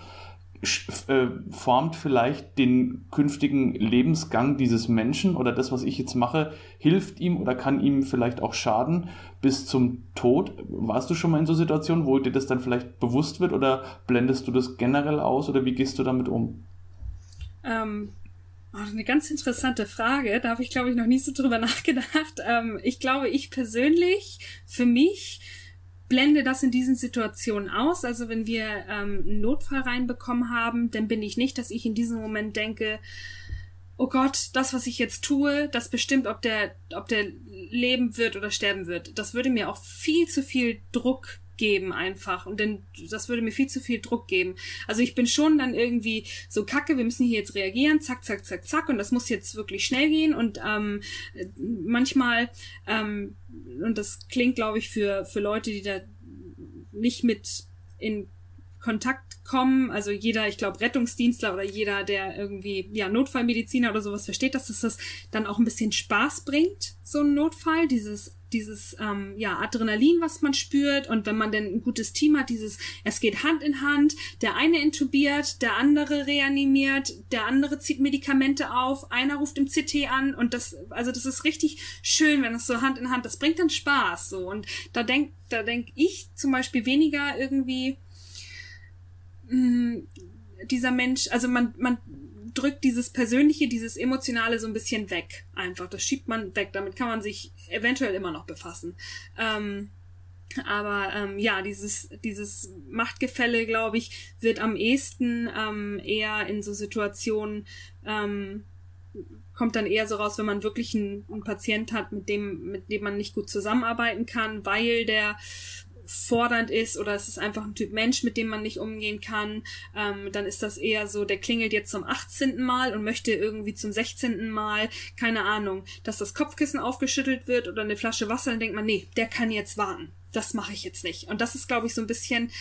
äh, formt vielleicht den künftigen Lebensgang dieses Menschen oder das, was ich jetzt mache, hilft ihm oder kann ihm vielleicht auch schaden bis zum Tod? Warst du schon mal in so Situationen, wo dir das dann vielleicht bewusst wird oder blendest du das generell aus oder wie gehst du damit um? Ähm, Oh, eine ganz interessante Frage. Da habe ich, glaube ich, noch nie so drüber nachgedacht. Ähm, ich glaube, ich persönlich, für mich, blende das in diesen Situationen aus. Also wenn wir ähm, einen Notfall reinbekommen haben, dann bin ich nicht, dass ich in diesem Moment denke, oh Gott, das, was ich jetzt tue, das bestimmt, ob der, ob der leben wird oder sterben wird. Das würde mir auch viel zu viel Druck geben einfach und denn das würde mir viel zu viel Druck geben. Also ich bin schon dann irgendwie so kacke, wir müssen hier jetzt reagieren, zack, zack, zack, zack und das muss jetzt wirklich schnell gehen und ähm, manchmal ähm, und das klingt glaube ich für für Leute, die da nicht mit in Kontakt kommen. Also jeder, ich glaube, Rettungsdienstler oder jeder, der irgendwie, ja, Notfallmediziner oder sowas versteht, dass das dann auch ein bisschen Spaß bringt, so ein Notfall, dieses dieses ähm, ja Adrenalin, was man spürt. Und wenn man denn ein gutes Team hat, dieses es geht Hand in Hand, der eine intubiert, der andere reanimiert, der andere zieht Medikamente auf, einer ruft im CT an. Und das also das ist richtig schön, wenn das so Hand in Hand, das bringt dann Spaß so. Und da denk da denk ich zum Beispiel weniger irgendwie mh, dieser Mensch, also man, man drückt dieses Persönliche, dieses Emotionale so ein bisschen weg. Einfach. Das schiebt man weg. Damit kann man sich eventuell immer noch befassen. Ähm, aber ähm, ja, dieses, dieses Machtgefälle, glaube ich, wird am ehesten ähm, eher in so Situationen, ähm, kommt dann eher so raus, wenn man wirklich einen, einen Patient hat, mit dem, mit dem man nicht gut zusammenarbeiten kann, weil der fordernd ist oder es ist einfach ein Typ Mensch, mit dem man nicht umgehen kann, ähm, dann ist das eher so, der klingelt jetzt zum 18. Mal und möchte irgendwie zum 16. Mal, keine Ahnung, dass das Kopfkissen aufgeschüttelt wird oder eine Flasche Wasser, dann denkt man, nee, der kann jetzt warten. Das mache ich jetzt nicht. Und das ist, glaube ich, so ein bisschen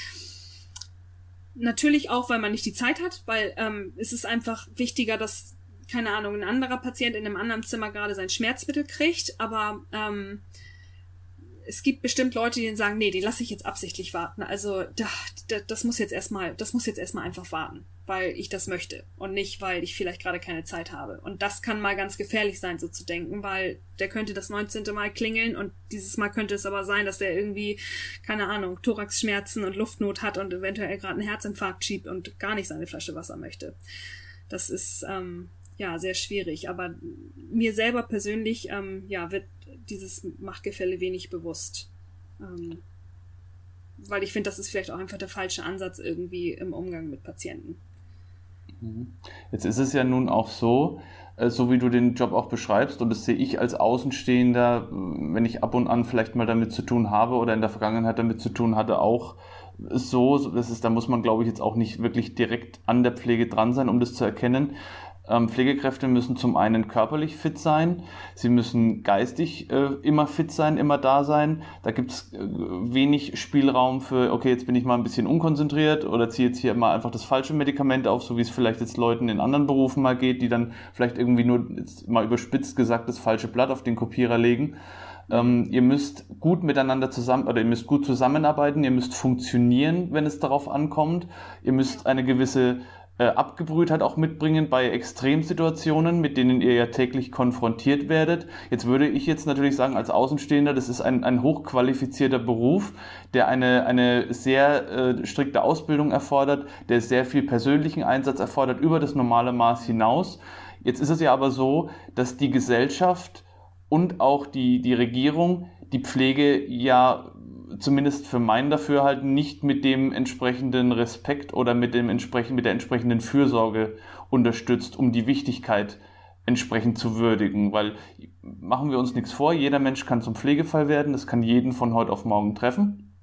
natürlich auch, weil man nicht die Zeit hat, weil ähm, es ist einfach wichtiger, dass keine Ahnung, ein anderer Patient in einem anderen Zimmer gerade sein Schmerzmittel kriegt, aber ähm, es gibt bestimmt Leute, die sagen, nee, die lasse ich jetzt absichtlich warten. Also da, da, das muss jetzt erstmal, das muss jetzt erstmal einfach warten, weil ich das möchte und nicht, weil ich vielleicht gerade keine Zeit habe. Und das kann mal ganz gefährlich sein, so zu denken, weil der könnte das 19. Mal klingeln und dieses Mal könnte es aber sein, dass er irgendwie, keine Ahnung, Thoraxschmerzen und Luftnot hat und eventuell gerade einen Herzinfarkt schiebt und gar nicht seine Flasche Wasser möchte. Das ist ähm, ja sehr schwierig. Aber mir selber persönlich ähm, ja wird dieses Machtgefälle wenig bewusst. Ähm, weil ich finde, das ist vielleicht auch einfach der falsche Ansatz irgendwie im Umgang mit Patienten. Mhm. Jetzt ist es ja nun auch so, äh, so wie du den Job auch beschreibst, und das sehe ich als Außenstehender, wenn ich ab und an vielleicht mal damit zu tun habe oder in der Vergangenheit damit zu tun hatte, auch so, das ist, da muss man, glaube ich, jetzt auch nicht wirklich direkt an der Pflege dran sein, um das zu erkennen. Ähm, Pflegekräfte müssen zum einen körperlich fit sein, sie müssen geistig äh, immer fit sein, immer da sein. Da gibt es äh, wenig Spielraum für, okay, jetzt bin ich mal ein bisschen unkonzentriert oder ziehe jetzt hier mal einfach das falsche Medikament auf, so wie es vielleicht jetzt Leuten in anderen Berufen mal geht, die dann vielleicht irgendwie nur, mal überspitzt gesagt, das falsche Blatt auf den Kopierer legen. Ähm, ihr müsst gut miteinander zusammen oder ihr müsst gut zusammenarbeiten, ihr müsst funktionieren, wenn es darauf ankommt. Ihr müsst eine gewisse äh, Abgebrühtheit auch mitbringen bei Extremsituationen, mit denen ihr ja täglich konfrontiert werdet. Jetzt würde ich jetzt natürlich sagen, als Außenstehender, das ist ein, ein hochqualifizierter Beruf, der eine, eine sehr äh, strikte Ausbildung erfordert, der sehr viel persönlichen Einsatz erfordert über das normale Maß hinaus. Jetzt ist es ja aber so, dass die Gesellschaft und auch die, die Regierung die Pflege ja zumindest für mein Dafürhalten nicht mit dem entsprechenden Respekt oder mit dem entsprechend, mit der entsprechenden Fürsorge unterstützt, um die Wichtigkeit entsprechend zu würdigen, weil machen wir uns nichts vor, jeder Mensch kann zum Pflegefall werden, das kann jeden von heute auf morgen treffen.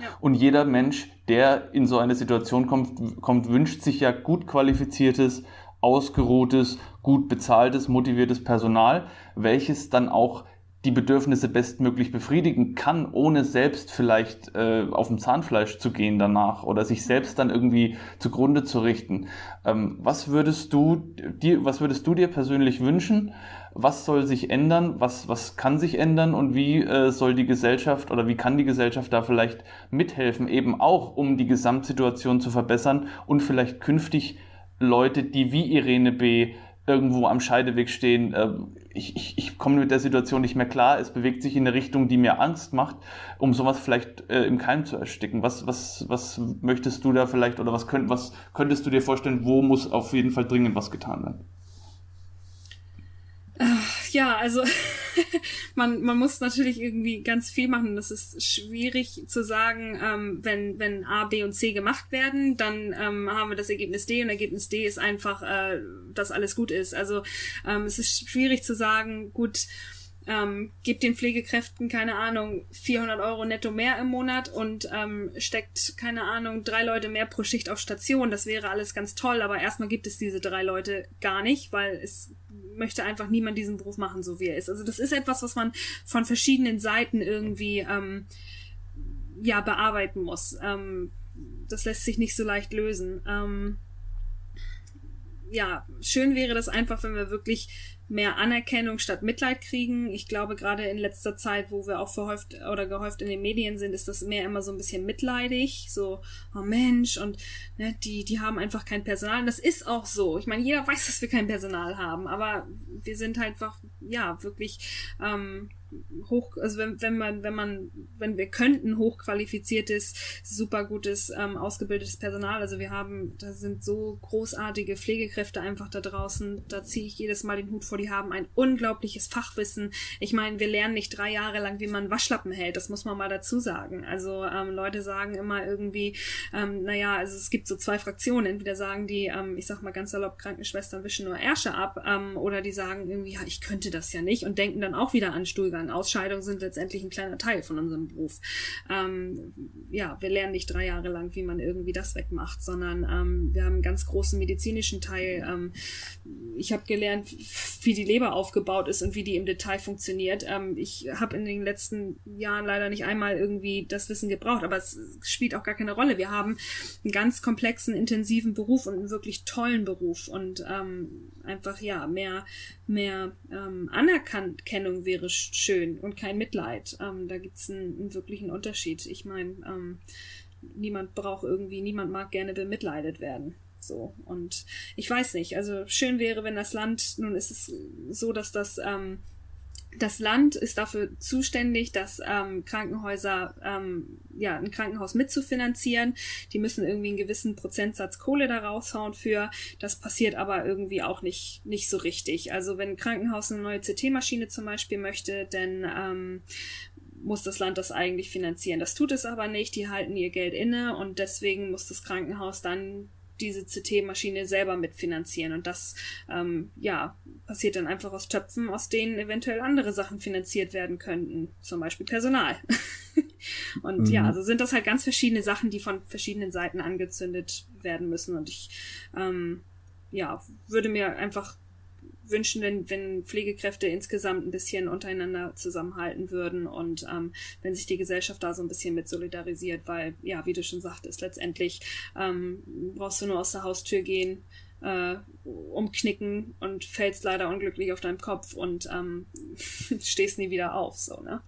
Ja. Und jeder Mensch, der in so eine Situation kommt, kommt, wünscht sich ja gut qualifiziertes, ausgeruhtes, gut bezahltes, motiviertes Personal, welches dann auch die Bedürfnisse bestmöglich befriedigen kann, ohne selbst vielleicht äh, auf dem Zahnfleisch zu gehen danach oder sich selbst dann irgendwie zugrunde zu richten. Ähm, was würdest du dir, was würdest du dir persönlich wünschen? Was soll sich ändern? Was, was kann sich ändern? Und wie äh, soll die Gesellschaft oder wie kann die Gesellschaft da vielleicht mithelfen, eben auch um die Gesamtsituation zu verbessern und vielleicht künftig Leute, die wie Irene B irgendwo am Scheideweg stehen, äh, ich, ich, ich komme mit der Situation nicht mehr klar, es bewegt sich in eine Richtung, die mir Angst macht, um sowas vielleicht äh, im Keim zu ersticken. Was, was, was möchtest du da vielleicht oder was, könnt, was könntest du dir vorstellen, wo muss auf jeden Fall dringend was getan werden? Ja, also man, man muss natürlich irgendwie ganz viel machen. Das ist schwierig zu sagen, ähm, wenn, wenn A, B und C gemacht werden, dann ähm, haben wir das Ergebnis D und Ergebnis D ist einfach, äh, dass alles gut ist. Also ähm, es ist schwierig zu sagen, gut, ähm, gibt den Pflegekräften, keine Ahnung, 400 Euro netto mehr im Monat und ähm, steckt, keine Ahnung, drei Leute mehr pro Schicht auf Station. Das wäre alles ganz toll, aber erstmal gibt es diese drei Leute gar nicht, weil es möchte einfach niemand diesen Beruf machen, so wie er ist. Also das ist etwas, was man von verschiedenen Seiten irgendwie ähm, ja bearbeiten muss. Ähm, das lässt sich nicht so leicht lösen. Ähm, ja, schön wäre das einfach, wenn wir wirklich mehr Anerkennung statt Mitleid kriegen. Ich glaube, gerade in letzter Zeit, wo wir auch verhäuft oder gehäuft in den Medien sind, ist das mehr immer so ein bisschen mitleidig. So, oh Mensch, und ne, die, die haben einfach kein Personal. Und das ist auch so. Ich meine, jeder weiß, dass wir kein Personal haben, aber wir sind halt einfach, ja, wirklich ähm, hoch, also wenn, wenn man, wenn man, wenn wir könnten, hochqualifiziertes, super gutes, ähm, ausgebildetes Personal. Also wir haben, da sind so großartige Pflegekräfte einfach da draußen. Da ziehe ich jedes Mal den Hut vor. Die haben ein unglaubliches Fachwissen. Ich meine, wir lernen nicht drei Jahre lang, wie man Waschlappen hält. Das muss man mal dazu sagen. Also ähm, Leute sagen immer irgendwie, ähm, naja, also es gibt so zwei Fraktionen. Entweder sagen die, ähm, ich sag mal ganz salopp, Krankenschwestern wischen nur Ärsche ab, ähm, oder die sagen irgendwie, ja, ich könnte das ja nicht und denken dann auch wieder an Stuhlgang Ausscheidungen. Ausscheidungen sind letztendlich ein kleiner Teil von unserem Beruf. Ähm, ja, wir lernen nicht drei Jahre lang, wie man irgendwie das wegmacht, sondern ähm, wir haben einen ganz großen medizinischen Teil. Ähm, ich habe gelernt, wie die Leber aufgebaut ist und wie die im Detail funktioniert. Ähm, ich habe in den letzten Jahren leider nicht einmal irgendwie das Wissen gebraucht, aber es spielt auch gar keine Rolle. Wir haben einen ganz komplexen, intensiven Beruf und einen wirklich tollen Beruf und ähm, einfach ja mehr mehr ähm, Anerkennung wäre schön und kein Mitleid. Ähm, da gibt's einen, einen wirklichen Unterschied. Ich meine, ähm, niemand braucht irgendwie, niemand mag gerne bemitleidet werden. So. Und ich weiß nicht, also schön wäre, wenn das Land, nun ist es so, dass das ähm, das Land ist dafür zuständig, dass ähm, Krankenhäuser, ähm, ja, ein Krankenhaus mitzufinanzieren. Die müssen irgendwie einen gewissen Prozentsatz Kohle da raushauen für. Das passiert aber irgendwie auch nicht, nicht so richtig. Also wenn ein Krankenhaus eine neue CT-Maschine zum Beispiel möchte, dann ähm, muss das Land das eigentlich finanzieren. Das tut es aber nicht. Die halten ihr Geld inne und deswegen muss das Krankenhaus dann diese CT-Maschine selber mitfinanzieren. Und das, ähm, ja, passiert dann einfach aus Töpfen, aus denen eventuell andere Sachen finanziert werden könnten. Zum Beispiel Personal. und mhm. ja, also sind das halt ganz verschiedene Sachen, die von verschiedenen Seiten angezündet werden müssen. Und ich, ähm, ja, würde mir einfach wünschen, wenn, wenn Pflegekräfte insgesamt ein bisschen untereinander zusammenhalten würden und ähm, wenn sich die Gesellschaft da so ein bisschen mit solidarisiert, weil, ja, wie du schon sagtest, letztendlich ähm, brauchst du nur aus der Haustür gehen, äh, umknicken und fällst leider unglücklich auf deinem Kopf und ähm, stehst nie wieder auf, so, ne?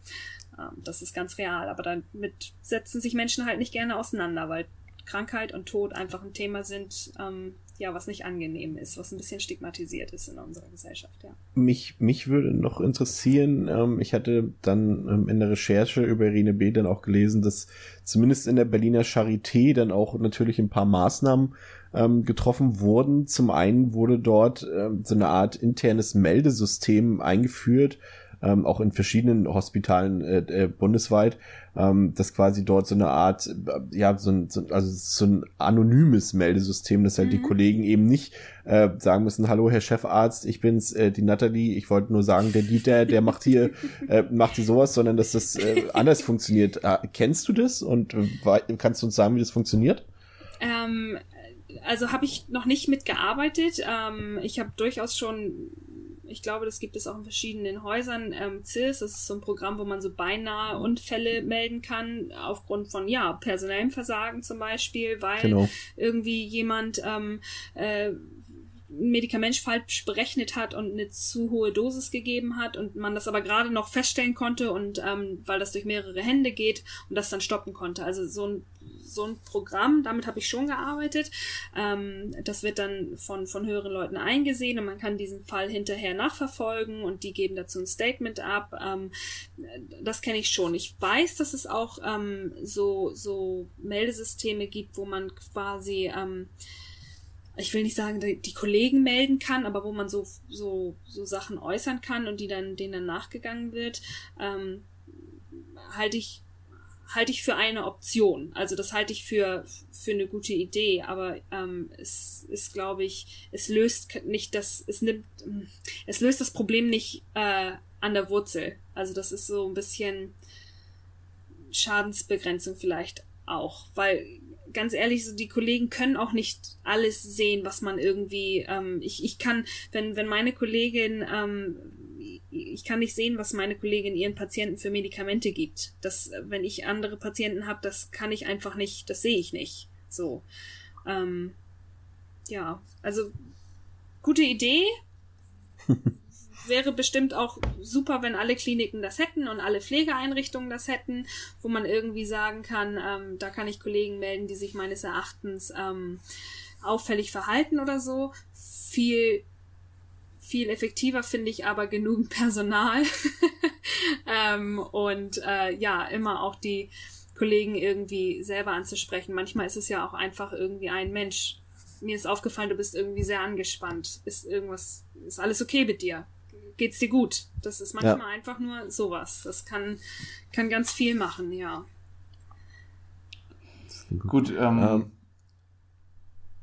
Ähm, das ist ganz real, aber damit setzen sich Menschen halt nicht gerne auseinander, weil Krankheit und Tod einfach ein Thema sind, ähm, ja, was nicht angenehm ist, was ein bisschen stigmatisiert ist in unserer Gesellschaft, ja. Mich, mich würde noch interessieren, ähm, ich hatte dann ähm, in der Recherche über Irene B. dann auch gelesen, dass zumindest in der Berliner Charité dann auch natürlich ein paar Maßnahmen ähm, getroffen wurden. Zum einen wurde dort ähm, so eine Art internes Meldesystem eingeführt, ähm, auch in verschiedenen Hospitalen äh, äh, bundesweit, ähm, dass quasi dort so eine Art, äh, ja, so ein, so, also so ein anonymes Meldesystem, dass halt mhm. die Kollegen eben nicht äh, sagen müssen, hallo Herr Chefarzt, ich bin's, äh, die Natalie, ich wollte nur sagen, der Dieter, der macht hier, äh, macht hier sowas, sondern dass das äh, anders funktioniert. Äh, kennst du das und äh, kannst du uns sagen, wie das funktioniert? Ähm, also habe ich noch nicht mitgearbeitet. Ähm, ich habe durchaus schon ich glaube, das gibt es auch in verschiedenen Häusern. Ähm, CIS, das ist so ein Programm, wo man so beinahe Unfälle melden kann, aufgrund von, ja, personellem Versagen zum Beispiel, weil genau. irgendwie jemand ähm, äh, ein Medikament falsch berechnet hat und eine zu hohe Dosis gegeben hat und man das aber gerade noch feststellen konnte und ähm, weil das durch mehrere Hände geht und das dann stoppen konnte. Also so ein so ein Programm, damit habe ich schon gearbeitet. Ähm, das wird dann von, von höheren Leuten eingesehen und man kann diesen Fall hinterher nachverfolgen und die geben dazu ein Statement ab. Ähm, das kenne ich schon. Ich weiß, dass es auch ähm, so, so Meldesysteme gibt, wo man quasi ähm, ich will nicht sagen, die, Kollegen melden kann, aber wo man so, so, so Sachen äußern kann und die dann, denen dann nachgegangen wird, ähm, halte ich halte ich für eine Option. Also das halte ich für, für eine gute Idee, aber ähm, es ist, glaube ich, es löst nicht das, es nimmt, es löst das Problem nicht äh, an der Wurzel. Also das ist so ein bisschen Schadensbegrenzung vielleicht auch, weil ganz ehrlich, so die Kollegen können auch nicht alles sehen, was man irgendwie. Ähm, ich, ich kann, wenn wenn meine Kollegin ähm, ich kann nicht sehen, was meine Kollegin ihren Patienten für Medikamente gibt. Das, wenn ich andere Patienten habe, das kann ich einfach nicht, das sehe ich nicht. So. Ähm, ja, also gute Idee. Wäre bestimmt auch super, wenn alle Kliniken das hätten und alle Pflegeeinrichtungen das hätten, wo man irgendwie sagen kann, ähm, da kann ich Kollegen melden, die sich meines Erachtens ähm, auffällig verhalten oder so. Viel viel effektiver finde ich aber genügend Personal ähm, und äh, ja, immer auch die Kollegen irgendwie selber anzusprechen. Manchmal ist es ja auch einfach irgendwie ein Mensch. Mir ist aufgefallen, du bist irgendwie sehr angespannt. Ist irgendwas, ist alles okay mit dir? Geht's dir gut? Das ist manchmal ja. einfach nur sowas. Das kann, kann ganz viel machen, ja. Gut, ähm, ähm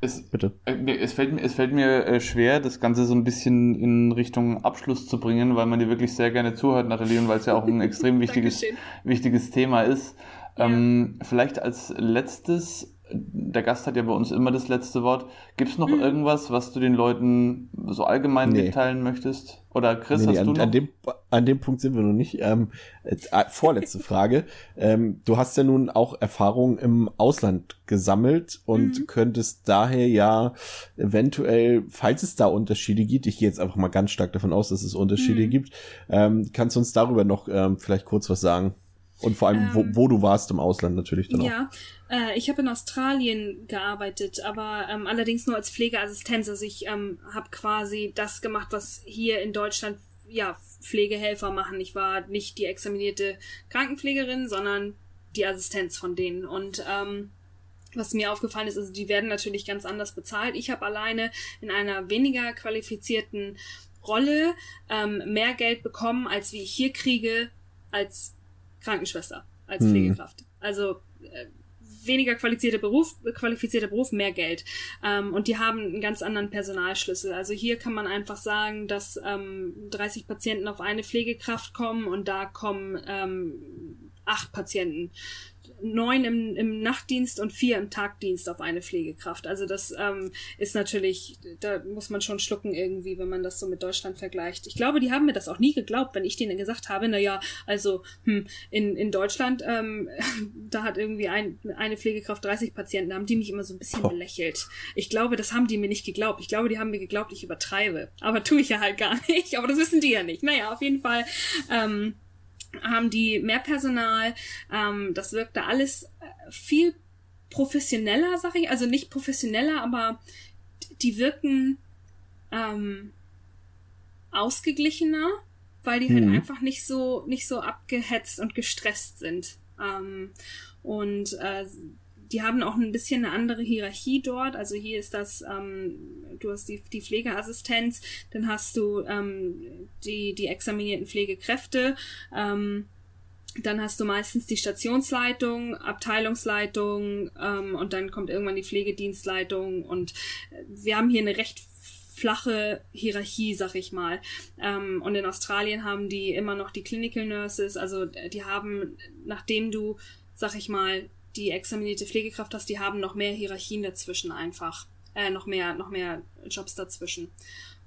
es, Bitte. Äh, es fällt, mir, es fällt mir äh, schwer, das Ganze so ein bisschen in Richtung Abschluss zu bringen, weil man dir wirklich sehr gerne zuhört, Nathalie, und weil es ja auch ein extrem wichtiges, wichtiges Thema ist. Ja. Ähm, vielleicht als letztes der Gast hat ja bei uns immer das letzte Wort. Gibt es noch mhm. irgendwas, was du den Leuten so allgemein nee. mitteilen möchtest? Oder Chris, nee, hast an, du noch? An dem, an dem Punkt sind wir noch nicht. Ähm, äh, vorletzte Frage. Ähm, du hast ja nun auch Erfahrungen im Ausland gesammelt und mhm. könntest daher ja eventuell, falls es da Unterschiede gibt, ich gehe jetzt einfach mal ganz stark davon aus, dass es Unterschiede mhm. gibt, ähm, kannst du uns darüber noch ähm, vielleicht kurz was sagen? Und vor allem, wo, ähm, wo du warst im Ausland natürlich dann auch. Ja, äh, ich habe in Australien gearbeitet, aber ähm, allerdings nur als Pflegeassistenz. Also ich ähm, habe quasi das gemacht, was hier in Deutschland ja Pflegehelfer machen. Ich war nicht die examinierte Krankenpflegerin, sondern die Assistenz von denen. Und ähm, was mir aufgefallen ist, also die werden natürlich ganz anders bezahlt. Ich habe alleine in einer weniger qualifizierten Rolle ähm, mehr Geld bekommen, als wie ich hier kriege als Krankenschwester, als hm. Pflegekraft. Also äh, weniger qualifizierter Beruf, qualifizierter Beruf, mehr Geld. Ähm, und die haben einen ganz anderen Personalschlüssel. Also hier kann man einfach sagen, dass ähm, 30 Patienten auf eine Pflegekraft kommen und da kommen ähm, acht Patienten neun im, im Nachtdienst und vier im Tagdienst auf eine Pflegekraft. Also das ähm, ist natürlich, da muss man schon schlucken irgendwie, wenn man das so mit Deutschland vergleicht. Ich glaube, die haben mir das auch nie geglaubt, wenn ich denen gesagt habe, na ja, also hm, in, in Deutschland, ähm, da hat irgendwie ein, eine Pflegekraft 30 Patienten, da haben die mich immer so ein bisschen oh. belächelt. Ich glaube, das haben die mir nicht geglaubt. Ich glaube, die haben mir geglaubt, ich übertreibe. Aber tue ich ja halt gar nicht. Aber das wissen die ja nicht. Naja, auf jeden Fall. Ähm, haben die mehr Personal. Ähm, das wirkte alles äh, viel professioneller, sag ich. Also nicht professioneller, aber die wirken ähm, ausgeglichener, weil die halt mhm. halt einfach nicht so nicht so abgehetzt und gestresst sind. Ähm, und äh, die haben auch ein bisschen eine andere Hierarchie dort. Also hier ist das, ähm, du hast die, die Pflegeassistenz, dann hast du ähm, die, die examinierten Pflegekräfte, ähm, dann hast du meistens die Stationsleitung, Abteilungsleitung ähm, und dann kommt irgendwann die Pflegedienstleitung und äh, wir haben hier eine recht flache Hierarchie, sag ich mal. Ähm, und in Australien haben die immer noch die Clinical Nurses, also die haben, nachdem du, sag ich mal, die examinierte Pflegekraft hast, die haben noch mehr Hierarchien dazwischen einfach. Äh, noch mehr, noch mehr Jobs dazwischen.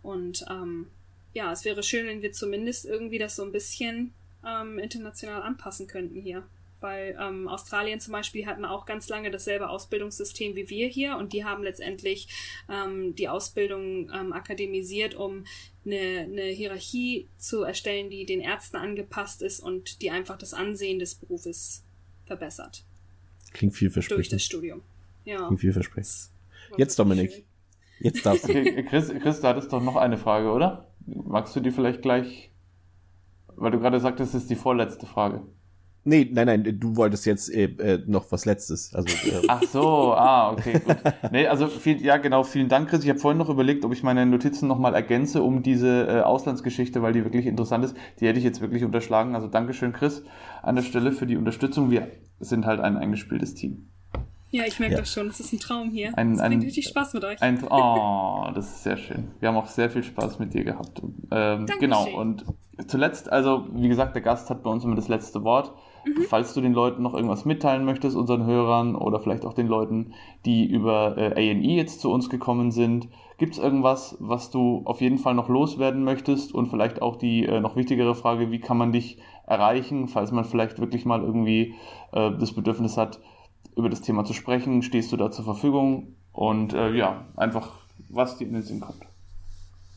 Und ähm, ja, es wäre schön, wenn wir zumindest irgendwie das so ein bisschen ähm, international anpassen könnten hier. Weil ähm, Australien zum Beispiel hatten auch ganz lange dasselbe Ausbildungssystem wie wir hier und die haben letztendlich ähm, die Ausbildung ähm, akademisiert, um eine, eine Hierarchie zu erstellen, die den Ärzten angepasst ist und die einfach das Ansehen des Berufes verbessert. Klingt vielversprechend. Durch das Studium. Ja. Klingt vielversprechend. Jetzt, Dominik. Schön. Jetzt darfst du. Chris, Chris, du hattest doch noch eine Frage, oder? Magst du die vielleicht gleich, weil du gerade sagtest, das ist die vorletzte Frage. Nee, nein, nein, du wolltest jetzt äh, äh, noch was Letztes. Also, äh. Ach so, ah, okay, gut. Nee, also viel, ja genau, vielen Dank, Chris. Ich habe vorhin noch überlegt, ob ich meine Notizen nochmal ergänze um diese äh, Auslandsgeschichte, weil die wirklich interessant ist. Die hätte ich jetzt wirklich unterschlagen. Also Dankeschön, Chris, an der Stelle für die Unterstützung. Wir sind halt ein eingespieltes Team. Ja, ich merke ja. das schon. Das ist ein Traum hier. Ein, es bringt richtig Spaß mit euch. Ein, oh, das ist sehr schön. Wir haben auch sehr viel Spaß mit dir gehabt. Ähm, genau. Und zuletzt, also wie gesagt, der Gast hat bei uns immer das letzte Wort. Mhm. Falls du den Leuten noch irgendwas mitteilen möchtest, unseren Hörern oder vielleicht auch den Leuten, die über äh, A&E jetzt zu uns gekommen sind, gibt es irgendwas, was du auf jeden Fall noch loswerden möchtest und vielleicht auch die äh, noch wichtigere Frage, wie kann man dich erreichen, falls man vielleicht wirklich mal irgendwie äh, das Bedürfnis hat, über das Thema zu sprechen, stehst du da zur Verfügung und äh, ja, einfach was dir in den Sinn kommt.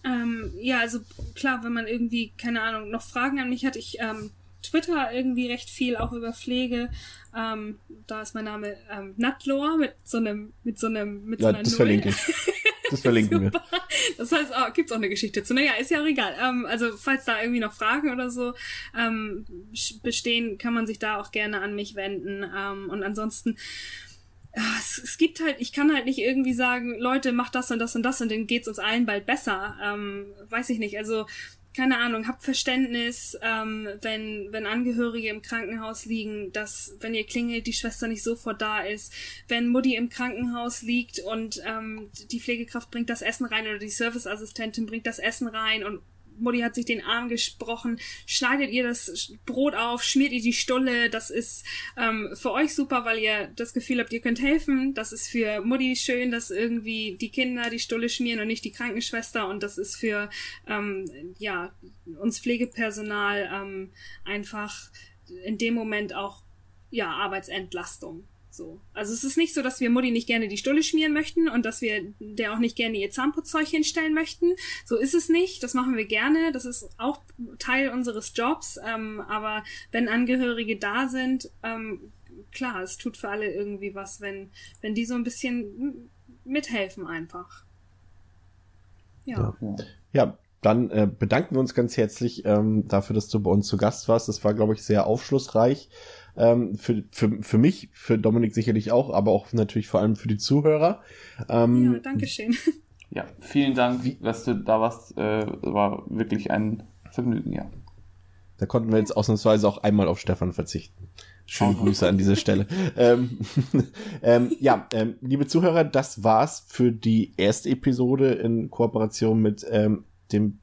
Ähm, ja, also klar, wenn man irgendwie, keine Ahnung, noch Fragen an mich hat, ich ähm, Twitter irgendwie recht viel auch über Pflege. Ähm, da ist mein Name ähm, Natlor mit so einem, mit so einem, mit ja, so einer das Null. verlinke ich. Das verlinken wir. Das heißt, oh, gibt's auch eine Geschichte zu. Naja, ist ja auch egal. Ähm, also, falls da irgendwie noch Fragen oder so ähm, bestehen, kann man sich da auch gerne an mich wenden. Ähm, und ansonsten, es, es, gibt halt, ich kann halt nicht irgendwie sagen, Leute, macht das und das und das und dann geht's uns allen bald besser. Ähm, weiß ich nicht. Also keine Ahnung, habt Verständnis, ähm, wenn, wenn Angehörige im Krankenhaus liegen, dass, wenn ihr klingelt, die Schwester nicht sofort da ist, wenn Mutti im Krankenhaus liegt und ähm, die Pflegekraft bringt das Essen rein oder die Serviceassistentin bringt das Essen rein und Mutti hat sich den Arm gesprochen, schneidet ihr das Brot auf, schmiert ihr die Stulle, das ist ähm, für euch super, weil ihr das Gefühl habt, ihr könnt helfen, das ist für Mutti schön, dass irgendwie die Kinder die Stulle schmieren und nicht die Krankenschwester. Und das ist für ähm, ja uns Pflegepersonal ähm, einfach in dem Moment auch ja Arbeitsentlastung. So. Also es ist nicht so, dass wir Mutti nicht gerne die Stulle schmieren möchten und dass wir der auch nicht gerne ihr Zahnputzzeug hinstellen möchten. So ist es nicht. Das machen wir gerne. Das ist auch Teil unseres Jobs. Ähm, aber wenn Angehörige da sind, ähm, klar, es tut für alle irgendwie was, wenn, wenn die so ein bisschen mithelfen einfach. Ja. Ja, dann äh, bedanken wir uns ganz herzlich ähm, dafür, dass du bei uns zu Gast warst. Das war, glaube ich, sehr aufschlussreich. Ähm, für, für, für mich, für Dominik sicherlich auch, aber auch natürlich vor allem für die Zuhörer. Ähm, ja, danke schön. Ja, vielen Dank, dass du da warst. Äh, war wirklich ein Vergnügen, ja. Da konnten wir jetzt ausnahmsweise auch einmal auf Stefan verzichten. Schöne Grüße an dieser Stelle. ähm, ähm, ja, ähm, liebe Zuhörer, das war's für die erste Episode in Kooperation mit ähm, dem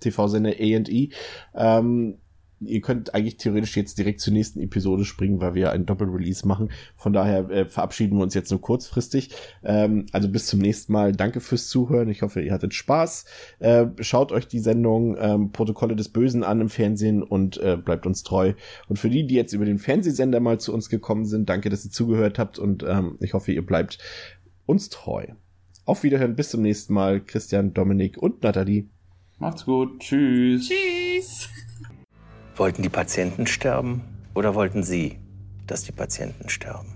TV-Sender A&E. Ähm, ihr könnt eigentlich theoretisch jetzt direkt zur nächsten Episode springen, weil wir einen Doppelrelease machen. Von daher äh, verabschieden wir uns jetzt nur kurzfristig. Ähm, also bis zum nächsten Mal. Danke fürs Zuhören. Ich hoffe, ihr hattet Spaß. Äh, schaut euch die Sendung ähm, Protokolle des Bösen an im Fernsehen und äh, bleibt uns treu. Und für die, die jetzt über den Fernsehsender mal zu uns gekommen sind, danke, dass ihr zugehört habt und ähm, ich hoffe, ihr bleibt uns treu. Auf Wiederhören, bis zum nächsten Mal. Christian, Dominik und Nathalie. Macht's gut. Tschüss. Tschüss. Wollten die Patienten sterben oder wollten Sie, dass die Patienten sterben?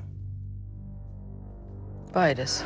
Beides.